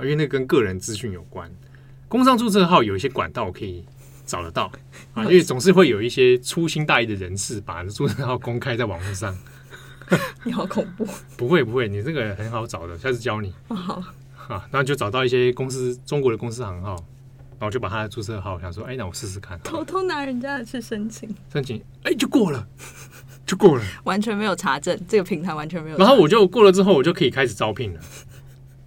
因为那跟个人资讯有关。工商注册号有一些管道可以找得到啊，[laughs] 因为总是会有一些粗心大意的人士把注册号公开在网络上。[laughs] 你好恐怖！不会不会，你这个很好找的，下次教你。哦，好。啊，然后就找到一些公司，中国的公司行号，然后就把他的注册号，想说，哎，那我试试看，偷偷拿人家的去申请，申请，哎，就过了，就过了，完全没有查证，这个平台完全没有。然后我就过了之后，我就可以开始招聘了。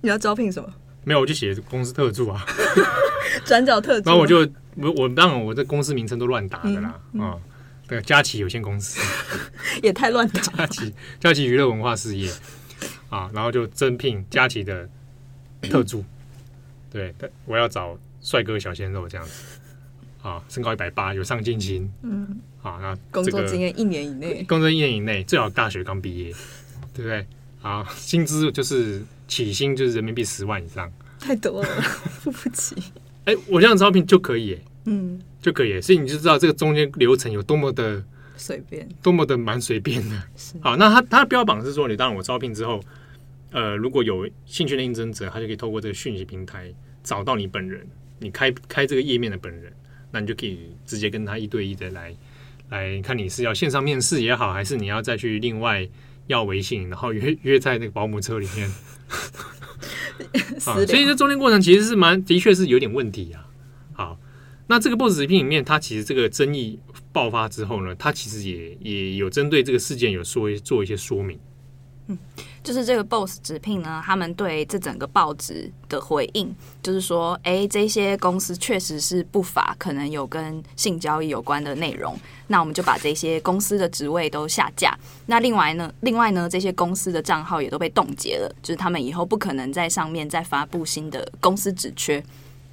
你要招聘什么？没有，我就写公司特助啊，[laughs] 转角特助。然后我就我我当然我这公司名称都乱打的啦，啊、嗯嗯，对，佳琪有限公司 [laughs] 也太乱打。佳琪佳琪娱乐文化事业啊，然后就征聘佳琪的特助，[clears throat] 对，我要找帅哥小鲜肉这样子。啊，身高一百八，有上进心，嗯，啊，那、这个、工作经验一年以内，工作一年以内最好大学刚毕业，对不对？啊，薪资就是起薪就是人民币十万以上，太多了，[laughs] 付不起。哎，我这样招聘就可以，嗯，就可以，所以你就知道这个中间流程有多么的随便，多么的蛮随便的。好，那他他的标榜是说，你当然我招聘之后，呃，如果有兴趣的应征者，他就可以透过这个讯息平台找到你本人，你开开这个页面的本人，那你就可以直接跟他一对一的来来看你是要线上面试也好，还是你要再去另外。要微信，然后约约在那个保姆车里面，[laughs] 啊，所以这中间过程其实是蛮，的确是有点问题啊。好，那这个 BOSS 直聘里面，它其实这个争议爆发之后呢，它其实也也有针对这个事件有说做一些说明。嗯，就是这个 BOSS 直聘呢，他们对这整个报纸的回应，就是说，哎，这些公司确实是不法，可能有跟性交易有关的内容，那我们就把这些公司的职位都下架。那另外呢，另外呢，这些公司的账号也都被冻结了，就是他们以后不可能在上面再发布新的公司职缺。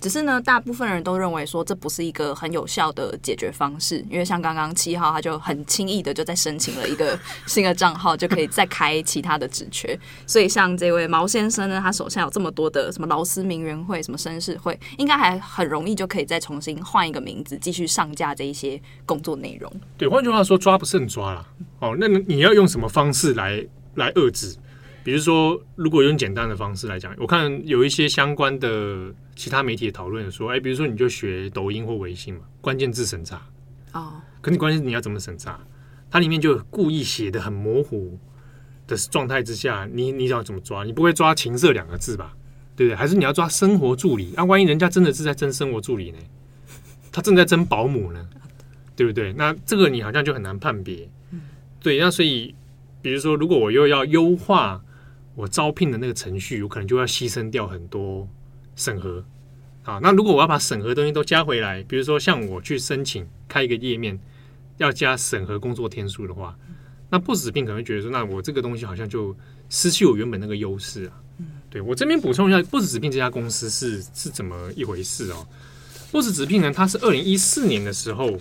只是呢，大部分人都认为说这不是一个很有效的解决方式，因为像刚刚七号他就很轻易的就在申请了一个新的账号，就可以再开其他的职缺。所以像这位毛先生呢，他手下有这么多的什么劳斯名媛会、什么绅士会，应该还很容易就可以再重新换一个名字，继续上架这一些工作内容。对，换句话说，抓不胜抓了。哦，那你要用什么方式来来遏制？比如说，如果用简单的方式来讲，我看有一些相关的其他媒体的讨论说，哎，比如说你就学抖音或微信嘛，关键字审查哦。可你关键字你要怎么审查？它里面就故意写的很模糊的状态之下，你你想怎么抓？你不会抓情色两个字吧？对不对？还是你要抓生活助理？那、啊、万一人家真的是在争生活助理呢？他正在争保姆呢？对不对？那这个你好像就很难判别。对，那所以比如说，如果我又要优化。我招聘的那个程序，有可能就要牺牲掉很多审核啊。那如果我要把审核东西都加回来，比如说像我去申请开一个页面，要加审核工作天数的话，那 BOSS 直聘可能会觉得说，那我这个东西好像就失去我原本那个优势啊。对，我这边补充一下，BOSS 直聘这家公司是是怎么一回事哦？BOSS 直聘呢，它是二零一四年的时候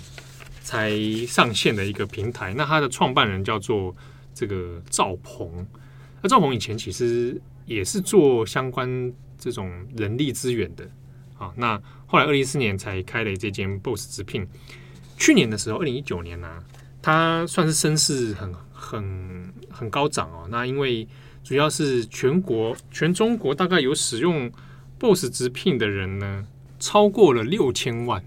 才上线的一个平台，那它的创办人叫做这个赵鹏。那赵鹏以前其实也是做相关这种人力资源的啊，那后来二零一四年才开了这间 BOSS 直聘。去年的时候，二零一九年呢、啊，他算是声势很很很高涨哦。那因为主要是全国全中国大概有使用 BOSS 直聘的人呢，超过了六千万。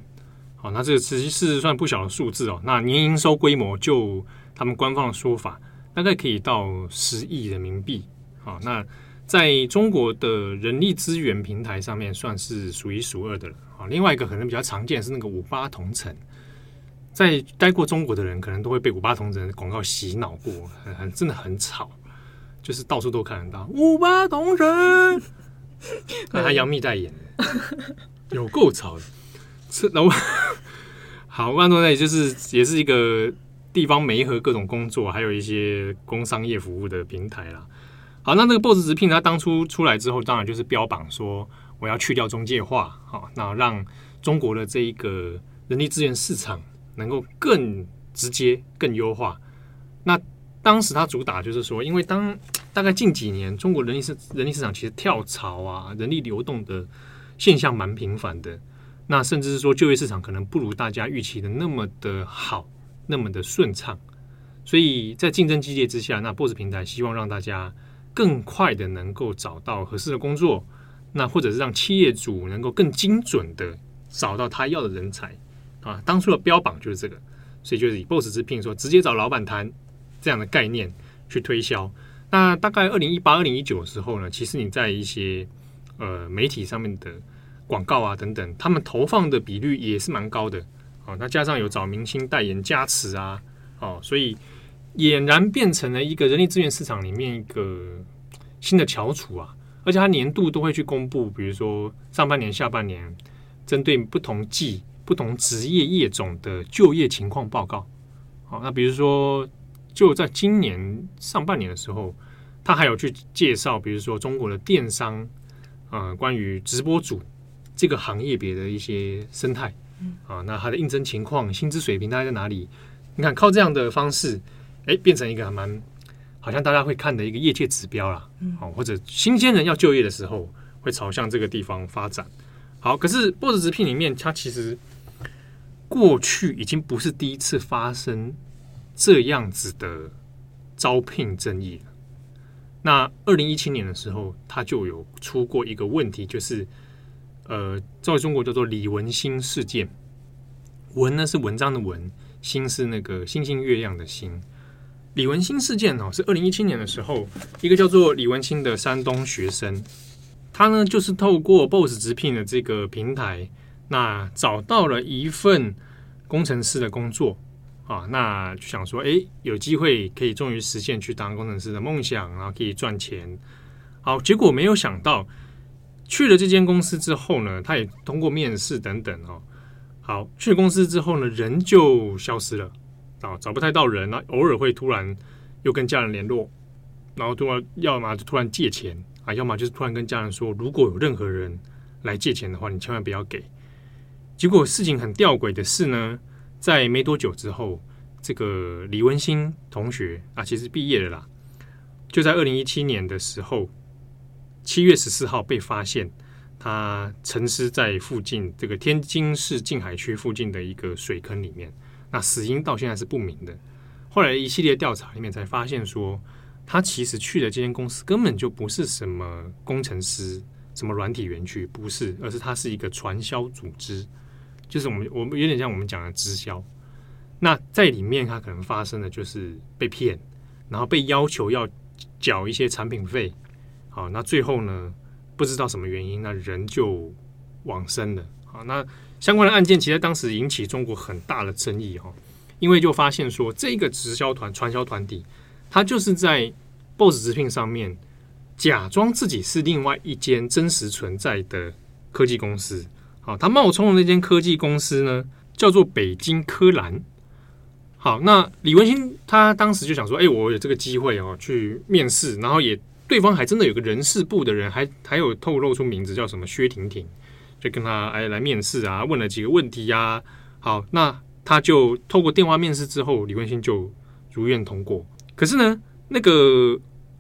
好，那这个其实是算不小的数字哦。那年营收规模就他们官方的说法。大概可以到十亿人民币，好，那在中国的人力资源平台上面算是数一数二的了。啊，另外一个可能比较常见是那个五八同城，在待过中国的人可能都会被五八同城的广告洗脑过，很很真的很吵，就是到处都看得到。五八同城，[laughs] 那他杨幂代言有够吵的，是然后好，万多那就是也是一个。地方媒合各种工作，还有一些工商业服务的平台啦。好，那这个 BOSS 直聘，它当初出来之后，当然就是标榜说我要去掉中介化，好，那让中国的这一个人力资源市场能够更直接、更优化。那当时它主打就是说，因为当大概近几年中国人力市人力市场其实跳槽啊、人力流动的现象蛮频繁的，那甚至是说就业市场可能不如大家预期的那么的好。那么的顺畅，所以在竞争激烈之下，那 BOSS 平台希望让大家更快的能够找到合适的工作，那或者是让企业主能够更精准的找到他要的人才啊。当初的标榜就是这个，所以就是以 BOSS 直聘说直接找老板谈这样的概念去推销。那大概二零一八、二零一九的时候呢，其实你在一些呃媒体上面的广告啊等等，他们投放的比率也是蛮高的。哦，那加上有找明星代言加持啊，哦，所以俨然变成了一个人力资源市场里面一个新的翘楚啊。而且它年度都会去公布，比如说上半年、下半年针对不同季、不同职业业种的就业情况报告。好，那比如说就在今年上半年的时候，他还有去介绍，比如说中国的电商，呃，关于直播主这个行业别的一些生态。啊，那它的应征情况、薪资水平大概在哪里？你看，靠这样的方式，哎、欸，变成一个还蛮好像大家会看的一个业界指标啦。好，或者新鲜人要就业的时候，会朝向这个地方发展。好，可是 BOSS 直聘里面，它其实过去已经不是第一次发生这样子的招聘争议了。那二零一七年的时候，它就有出过一个问题，就是。呃，在中国叫做李文新事件，文呢是文章的文，星是那个星星月亮的星。李文星事件哦，是二零一七年的时候，一个叫做李文星的山东学生，他呢就是透过 BOSS 直聘的这个平台，那找到了一份工程师的工作啊，那就想说，哎，有机会可以终于实现去当工程师的梦想，然后可以赚钱。好，结果没有想到。去了这间公司之后呢，他也通过面试等等哦。好，去公司之后呢，人就消失了啊，找不太到人，那偶尔会突然又跟家人联络，然后突然要么就突然借钱啊，要么就是突然跟家人说，如果有任何人来借钱的话，你千万不要给。结果事情很吊诡的是呢，在没多久之后，这个李文新同学啊，其实毕业了啦，就在二零一七年的时候。七月十四号被发现，他沉尸在附近这个天津市静海区附近的一个水坑里面。那死因到现在是不明的。后来一系列调查里面才发现说，他其实去的这间公司根本就不是什么工程师、什么软体园区，不是，而是他是一个传销组织，就是我们我们有点像我们讲的直销。那在里面，他可能发生的就是被骗，然后被要求要缴一些产品费。好，那最后呢，不知道什么原因，那人就往生了。好，那相关的案件其实当时引起中国很大的争议哈，因为就发现说，这个直销团、传销团体，他就是在 BOSS 直聘上面假装自己是另外一间真实存在的科技公司。好，他冒充的那间科技公司呢，叫做北京科蓝。好，那李文新他当时就想说，哎，我有这个机会哦，去面试，然后也。对方还真的有个人事部的人，还还有透露出名字叫什么薛婷婷，就跟他哎来面试啊，问了几个问题呀、好，那他就透过电话面试之后，李文新就如愿通过。可是呢，那个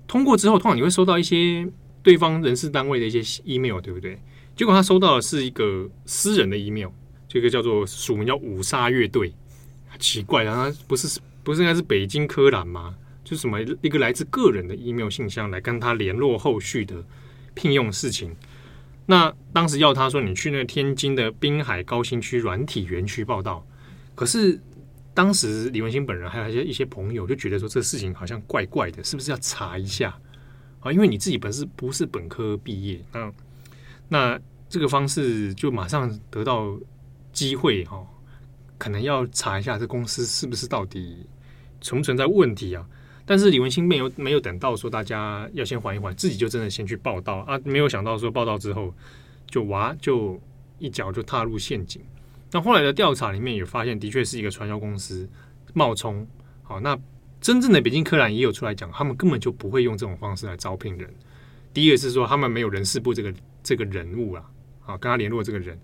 通过之后，通常你会收到一些对方人事单位的一些 email，对不对？结果他收到的是一个私人的 email，这个叫做署名叫五杀乐队，奇怪啊，不是不是应该是北京科蓝吗？就什么一个来自个人的 email 信箱来跟他联络后续的聘用事情。那当时要他说，你去那天津的滨海高新区软体园区报道。可是当时李文新本人还有一些一些朋友就觉得说，这事情好像怪怪的，是不是要查一下啊？因为你自己本身不是本科毕业，那那这个方式就马上得到机会哈，可能要查一下这公司是不是到底存不存在问题啊？但是李文新没有没有等到说大家要先缓一缓，自己就真的先去报到啊！没有想到说报到之后就哇就一脚就踏入陷阱。那后来的调查里面也发现，的确是一个传销公司冒充。好，那真正的北京科蓝也有出来讲，他们根本就不会用这种方式来招聘人。第一个是说他们没有人事部这个这个人物啊，啊，跟他联络这个人。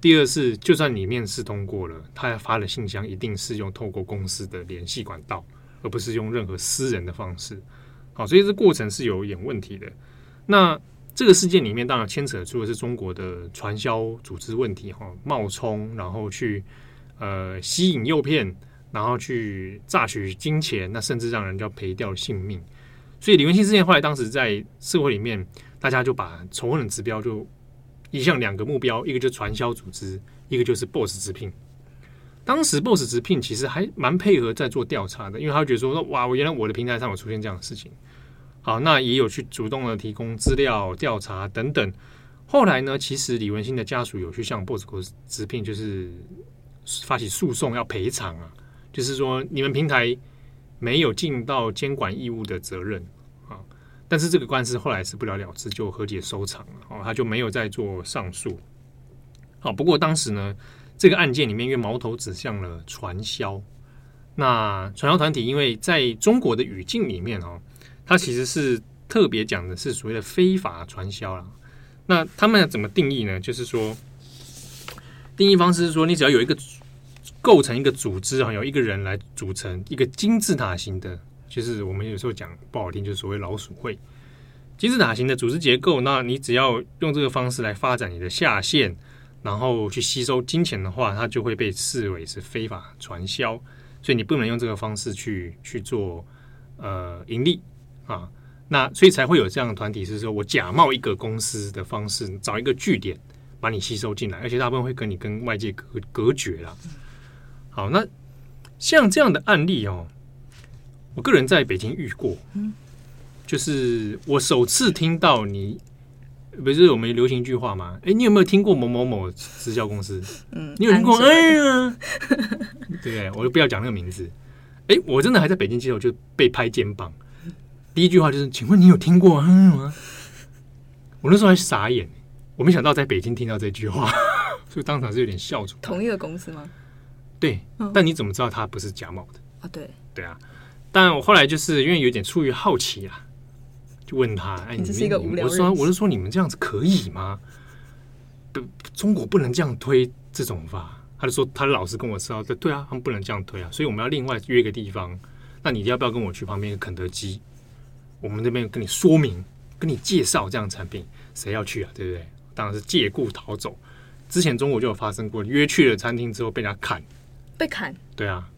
第二是就算你面试通过了，他发的信箱一定是用透过公司的联系管道。而不是用任何私人的方式，好，所以这过程是有一点问题的。那这个事件里面当然牵扯出的是中国的传销组织问题，哈，冒充然后去呃吸引诱骗，然后去榨取金钱，那甚至让人家赔掉性命。所以李文新事件后来当时在社会里面，大家就把仇恨的指标就移向两个目标，一个就是传销组织，一个就是 BOSS 直聘。当时 BOSS 直聘其实还蛮配合在做调查的，因为他觉得说，哇，我原来我的平台上有出现这样的事情，好，那也有去主动的提供资料调查等等。后来呢，其实李文新的家属有去向 BOSS 公司直聘就是发起诉讼要赔偿啊，就是说你们平台没有尽到监管义务的责任啊。但是这个官司后来是不了了之，就和解收场了哦，他就没有再做上诉。好，不过当时呢，这个案件里面因为矛头指向了传销，那传销团体因为在中国的语境里面哦，它其实是特别讲的是所谓的非法传销啦。那他们怎么定义呢？就是说，定义方式是说，你只要有一个构成一个组织啊，有一个人来组成一个金字塔型的。就是我们有时候讲不好听，就是所谓老鼠会、金字塔型的组织结构。那你只要用这个方式来发展你的下线，然后去吸收金钱的话，它就会被视为是非法传销。所以你不能用这个方式去去做呃盈利啊。那所以才会有这样的团体，是说我假冒一个公司的方式，找一个据点把你吸收进来，而且大部分会跟你跟外界隔隔绝了。好，那像这样的案例哦。我个人在北京遇过，嗯就是我首次听到你，不是我们流行一句话吗？哎，你有没有听过某某某直销公司？嗯，你有听过？哎呀，[laughs] 对？我就不要讲那个名字。哎，我真的还在北京街头就被拍肩膀。第一句话就是，请问你有听过吗？我那时候还傻眼，我没想到在北京听到这句话，[laughs] 所以当场是有点笑出。同一个公司吗？对，但你怎么知道他不是假冒的？啊，对，对啊。但我后来就是因为有点出于好奇啊，就问他：“哎，你这是一个无聊我说，我是说，你们这样子可以吗？不，中国不能这样推这种法。”他就说：“他的老师跟我说，对对啊，他们不能这样推啊，所以我们要另外约一个地方。那你要不要跟我去旁边的肯德基？我们这边跟你说明，跟你介绍这样的产品，谁要去啊？对不对？当然是借故逃走。之前中国就有发生过，约去了餐厅之后被人家砍，被砍，对啊。”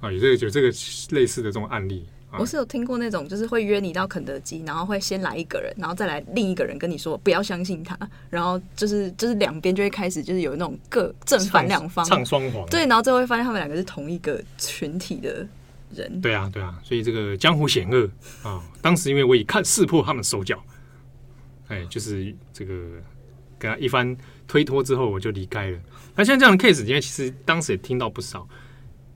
啊，有这个有这个类似的这种案例，我是有听过那种，就是会约你到肯德基，然后会先来一个人，然后再来另一个人跟你说不要相信他，然后就是就是两边就会开始就是有那种各正反两方唱双簧，对，然后最后会发现他们两个是同一个群体的人，对啊对啊，所以这个江湖险恶啊，当时因为我已看识破他们手脚，哎，就是这个跟他一番推脱之后，我就离开了。那像这样的 case，因为其实当时也听到不少。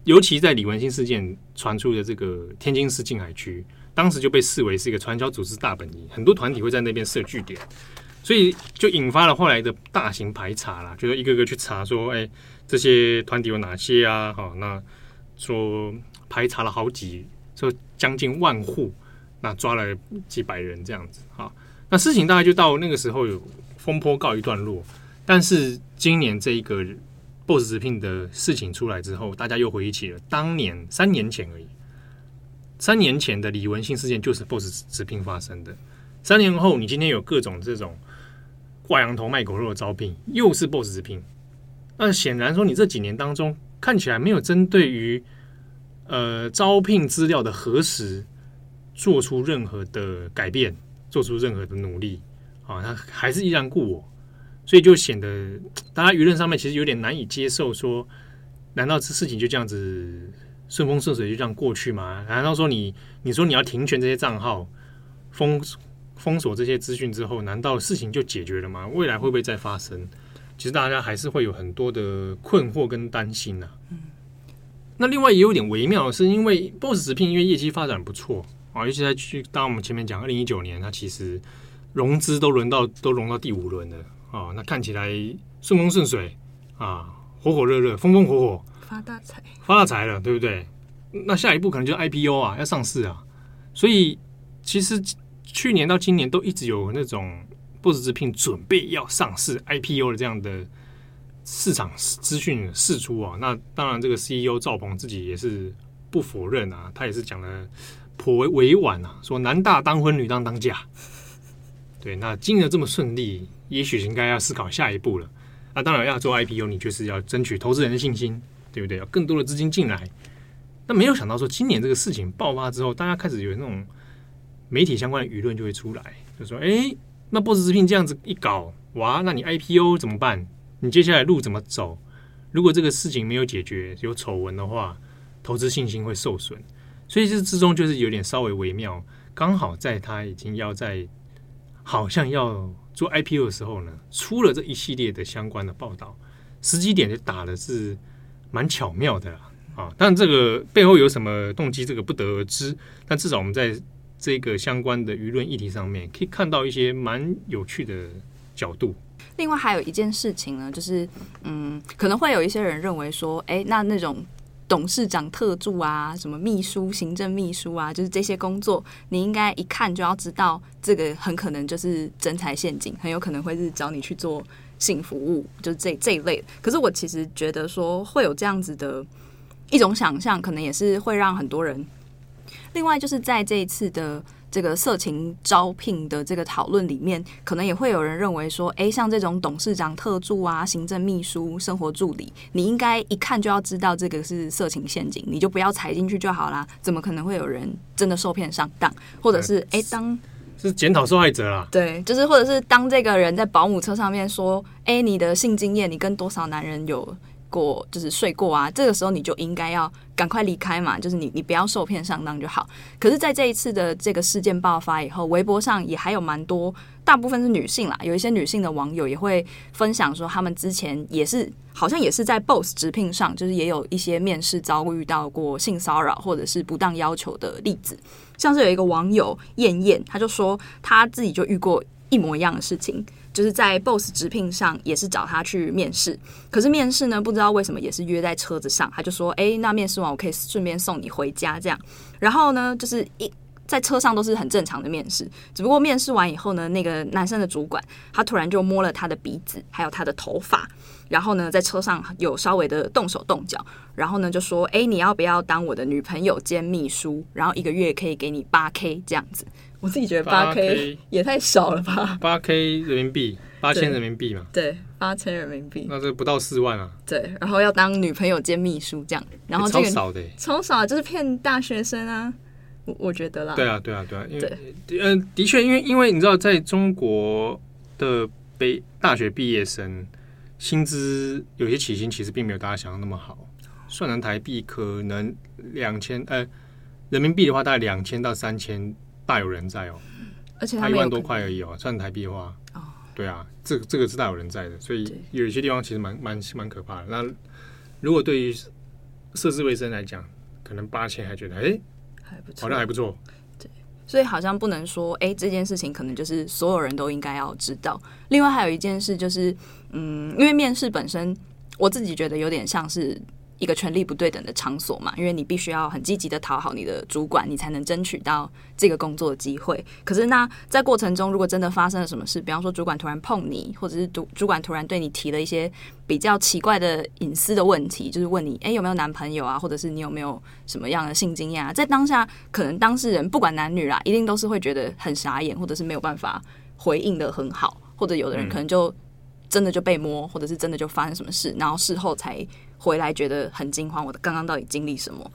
尤其在李文新事件传出的这个天津市静海区，当时就被视为是一个传销组织大本营，很多团体会在那边设据点，所以就引发了后来的大型排查啦，就是一个个去查说，哎，这些团体有哪些啊？好，那说排查了好几，说将近万户，那抓了几百人这样子。好，那事情大概就到那个时候有风波告一段落，但是今年这一个。Boss 直聘的事情出来之后，大家又回忆起了当年三年前而已。三年前的李文新事件就是 Boss 直聘发生的。三年后，你今天有各种这种挂羊头卖狗肉的招聘，又是 Boss 直聘。那显然说，你这几年当中看起来没有针对于呃招聘资料的核实做出任何的改变，做出任何的努力啊，他还是依然故我。所以就显得 [tsk] 大家舆论上面其实有点难以接受，说难道这事情就这样子顺风顺水就这样过去吗？难道说你你说你要停权这些账号，封封锁这些资讯之后，难道事情就解决了吗？未来会不会再发生？其实大家还是会有很多的困惑跟担心呐、啊。那另外也有点微妙是，因为 Boss 直聘因为业绩发展不错啊，尤其在去当我们前面讲二零一九年，它其实融资都轮到都融到第五轮了。哦，那看起来顺风顺水啊，火火热热，风风火火，发大财，发大财了，对不对？那下一步可能就是 IPO 啊，要上市啊。所以其实去年到今年都一直有那种 Boss 直聘准备要上市 IPO 的这样的市场资讯释出啊。那当然，这个 CEO 赵鹏自己也是不否认啊，他也是讲的颇为委婉啊，说男大当婚，女当当嫁。对，那经营的这么顺利。也许应该要思考下一步了。那当然要做 IPO，你就是要争取投资人的信心，对不对？要更多的资金进来。那没有想到说，今年这个事情爆发之后，大家开始有那种媒体相关的舆论就会出来，就说：“哎，那 Boss 直聘这样子一搞，哇，那你 IPO 怎么办？你接下来路怎么走？如果这个事情没有解决，有丑闻的话，投资信心会受损。所以这之中就是有点稍微微妙。刚好在他已经要在，好像要。做 IPO 的时候呢，出了这一系列的相关的报道，时机点就打的是蛮巧妙的啊！但这个背后有什么动机，这个不得而知。但至少我们在这个相关的舆论议题上面，可以看到一些蛮有趣的角度。另外还有一件事情呢，就是嗯，可能会有一些人认为说，哎、那那种。董事长特助啊，什么秘书、行政秘书啊，就是这些工作，你应该一看就要知道，这个很可能就是真才陷阱，很有可能会是找你去做性服务，就是这这一类。可是我其实觉得说会有这样子的一种想象，可能也是会让很多人。另外就是在这一次的。这个色情招聘的这个讨论里面，可能也会有人认为说，哎，像这种董事长特助啊、行政秘书、生活助理，你应该一看就要知道这个是色情陷阱，你就不要踩进去就好啦。怎么可能会有人真的受骗上当？或者是哎，当是检讨受害者啦？对，就是或者是当这个人在保姆车上面说，哎，你的性经验，你跟多少男人有？过就是睡过啊，这个时候你就应该要赶快离开嘛，就是你你不要受骗上当就好。可是，在这一次的这个事件爆发以后，微博上也还有蛮多，大部分是女性啦，有一些女性的网友也会分享说，他们之前也是好像也是在 Boss 直聘上，就是也有一些面试遭遇到过性骚扰或者是不当要求的例子。像是有一个网友燕燕，他就说他自己就遇过一模一样的事情。就是在 Boss 直聘上也是找他去面试，可是面试呢，不知道为什么也是约在车子上，他就说：“哎，那面试完我可以顺便送你回家。”这样，然后呢，就是一在车上都是很正常的面试，只不过面试完以后呢，那个男生的主管他突然就摸了他的鼻子，还有他的头发，然后呢，在车上有稍微的动手动脚，然后呢就说：“哎，你要不要当我的女朋友兼秘书？然后一个月可以给你八 K 这样子。”我自己觉得八 K 也太少了吧？八 K 人民币，八千人民币嘛？对，八千人民币。那这不到四万啊？对，然后要当女朋友兼秘书这样，然后这个超少的，超少，就是骗大学生啊！我我觉得啦。对啊，对啊，对啊，因为嗯，的确，因为因为你知道，在中国的北大学毕业生薪资有些起薪其实并没有大家想象那么好，算成台币可能两千，呃，人民币的话大概两千到三千。大有人在哦，而且他一万多块而已哦，算台币的话，哦，对啊，这个这个是大有人在的，所以有一些地方其实蛮蛮蛮可怕的。那如果对于设施卫生来讲，可能八千还觉得哎，还不错，好像还不错。对，所以好像不能说哎，这件事情可能就是所有人都应该要知道。另外还有一件事就是，嗯，因为面试本身，我自己觉得有点像是。一个权力不对等的场所嘛，因为你必须要很积极的讨好你的主管，你才能争取到这个工作的机会。可是那在过程中，如果真的发生了什么事，比方说主管突然碰你，或者是主主管突然对你提了一些比较奇怪的隐私的问题，就是问你诶，有没有男朋友啊，或者是你有没有什么样的性经验啊，在当下可能当事人不管男女啦，一定都是会觉得很傻眼，或者是没有办法回应得很好，或者有的人可能就真的就被摸，或者是真的就发生什么事，然后事后才。回来觉得很惊慌，我刚刚到底经历什么？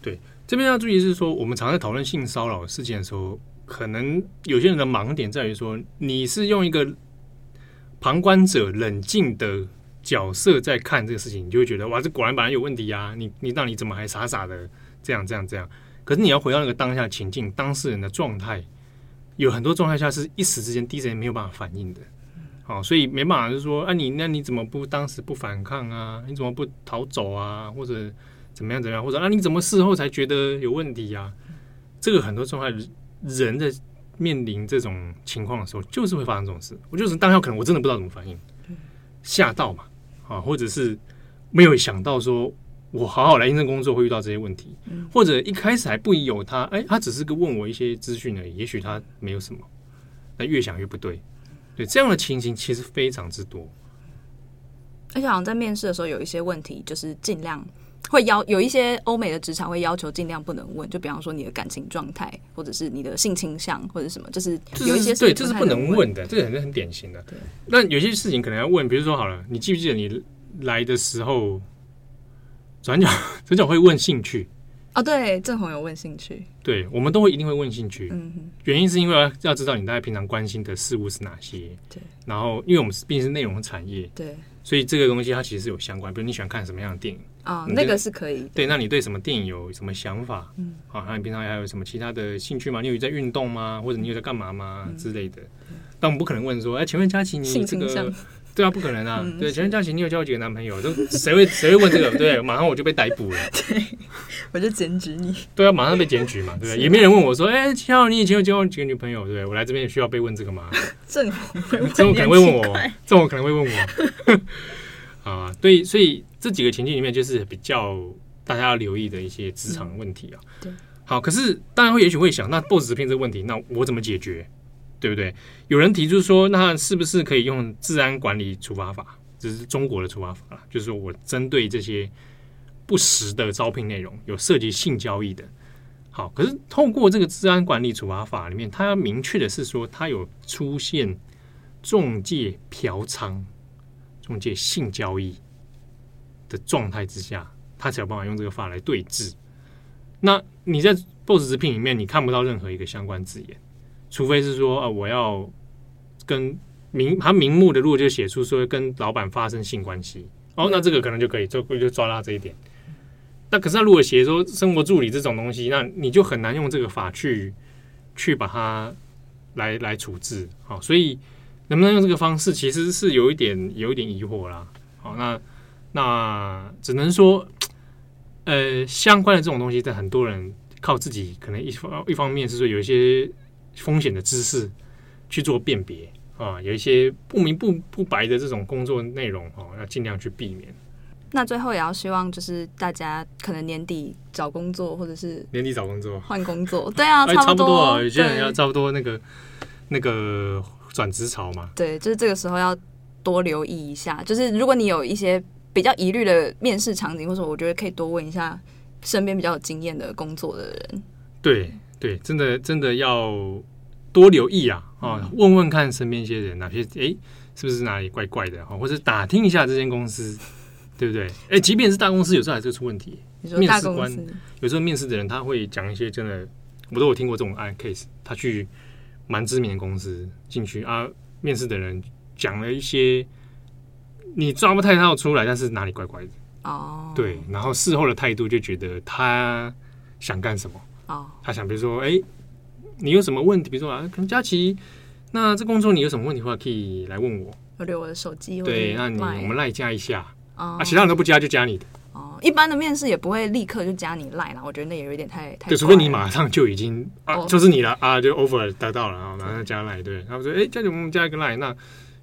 对，这边要注意是说，我们常在讨论性骚扰事件的时候，可能有些人的盲点在于说，你是用一个旁观者冷静的角色在看这个事情，你就会觉得哇，这果然本来有问题啊！你你那你怎么还傻傻的这样这样这样？可是你要回到那个当下情境，当事人的状态，有很多状态下是一时之间第一时间没有办法反应的。好，所以没办法，就是说，啊，你那你怎么不当时不反抗啊？你怎么不逃走啊？或者怎么样怎么样？或者啊，你怎么事后才觉得有问题呀？这个很多状态，人在面临这种情况的时候，就是会发生这种事。我就是当下可能我真的不知道怎么反应，吓到嘛，啊，或者是没有想到说我好好来应征工作会遇到这些问题，或者一开始还不疑有他，哎，他只是个问我一些资讯而已，也许他没有什么，那越想越不对。对，这样的情形其实非常之多，而且好像在面试的时候有一些问题，就是尽量会要有一些欧美的职场会要求尽量不能问，就比方说你的感情状态，或者是你的性倾向，或者什么，就是有一些对，这是不能问的，这个很很典型的。对，那有些事情可能要问，比如说好了，你记不记得你来的时候，转角 [laughs] 转角会问兴趣。哦，对，郑红有问兴趣，对，我们都会一定会问兴趣。嗯哼，原因是因为要要知道你大概平常关心的事物是哪些。对，然后因为我们毕竟是内容产业，对，所以这个东西它其实是有相关。比如你喜欢看什么样的电影啊？那个是可以。对，那你对什么电影有什么想法？嗯，好，那你平常还有什么其他的兴趣吗？你有在运动吗？或者你有在干嘛吗之类的？但我们不可能问说，哎，请问佳琪，你这个对啊，不可能啊！对，前任佳琪，你有交过几个男朋友？都 [laughs] 谁会谁会问这个？对，[laughs] 马上我就被逮捕了。对，我就检举你。对啊，马上被检举嘛，对不对？也没人问我说，哎、欸，七号，你以前有交过几个女朋友？对不对？我来这边也需要被问这个吗？正红，正红可能会问我，正红可能会问我。[laughs] 啊，对，所以这几个情境里面，就是比较大家要留意的一些职场问题啊。对，好，可是当然会，也许会想，那 BOSS 直聘这个问题，那我怎么解决？对不对？有人提出说，那是不是可以用治安管理处罚法？这是中国的处罚法了，就是说我针对这些不实的招聘内容，有涉及性交易的。好，可是透过这个治安管理处罚法里面，它要明确的是说，它有出现中介嫖娼、中介性交易的状态之下，他才有办法用这个法来对峙。那你在 BOSS 直聘里面，你看不到任何一个相关字眼。除非是说啊，我要跟明他明目的，如果就写出说跟老板发生性关系，哦，那这个可能就可以就就抓到这一点。那可是他如果写说生活助理这种东西，那你就很难用这个法去去把它来来处置。好，所以能不能用这个方式，其实是有一点有一点疑惑啦。好，那那只能说，呃，相关的这种东西，在很多人靠自己，可能一方一方面是说有一些。风险的知识去做辨别啊，有一些不明不不白的这种工作内容哦，要尽量去避免。那最后也要希望就是大家可能年底找工作，或者是年底找工作换工作，[laughs] 对啊，差不多，差不多有些人要差不多那个那个转职潮嘛。对，就是这个时候要多留意一下。就是如果你有一些比较疑虑的面试场景，或者我觉得可以多问一下身边比较有经验的工作的人。对。对，真的真的要多留意啊啊！嗯、问问看身边一些人，哪些哎，是不是哪里怪怪的哈？或者打听一下这间公司，[laughs] 对不对？哎，即便是大公司，有时候还是出问题。面试官有时候面试的人他会讲一些真的，我都有听过这种案 case。他去蛮知名的公司进去啊，面试的人讲了一些你抓不太到出来，但是哪里怪怪的哦。对，然后事后的态度就觉得他想干什么。他想，比如说，哎，你有什么问题？比如说啊，可能佳琪，那这工作你有什么问题的话，可以来问我。我留我的手机。对，那你我们赖加一下。啊，其他人都不加，就加你的。哦，一般的面试也不会立刻就加你赖了，我觉得那也有点太太。对，除非你马上就已经啊，就是你了啊，就 offer 得到了啊，马上加赖。对，他们说，哎，佳琪，我们加一个赖，那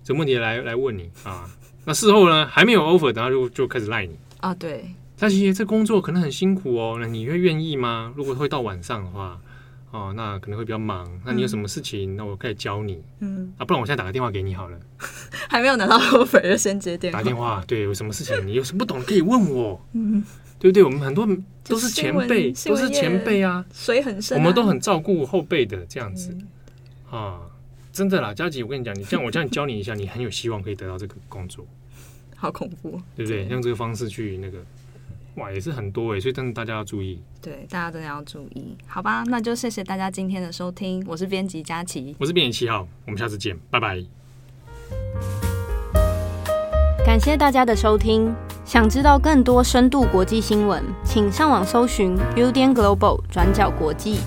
什么问题来来问你啊？那事后呢，还没有 offer，然后就就开始赖你啊？对。佳琪，这工作可能很辛苦哦，那你会愿意吗？如果会到晚上的话，哦，那可能会比较忙。那你有什么事情，那我可以教你。嗯，啊，不然我现在打个电话给你好了。[laughs] 还没有拿到 offer 就先接电话。打电话，对，有什么事情你有什么不懂可以问我。嗯，对不对？我们很多都是前辈，都是前辈啊，水很深，我们都很照顾后辈的这样子啊，真的啦，佳琪，我跟你讲，你这样我这样教你一下，你很有希望可以得到这个工作。好恐怖，对不对？用这个方式去那个。哇，也是很多哎，所以真的大家要注意。对，大家真的要注意，好吧？那就谢谢大家今天的收听，我是编辑佳琪，我是编辑七号，我们下次见，拜拜。感谢大家的收听，想知道更多深度国际新闻，请上网搜寻 Udan Global 转角国际。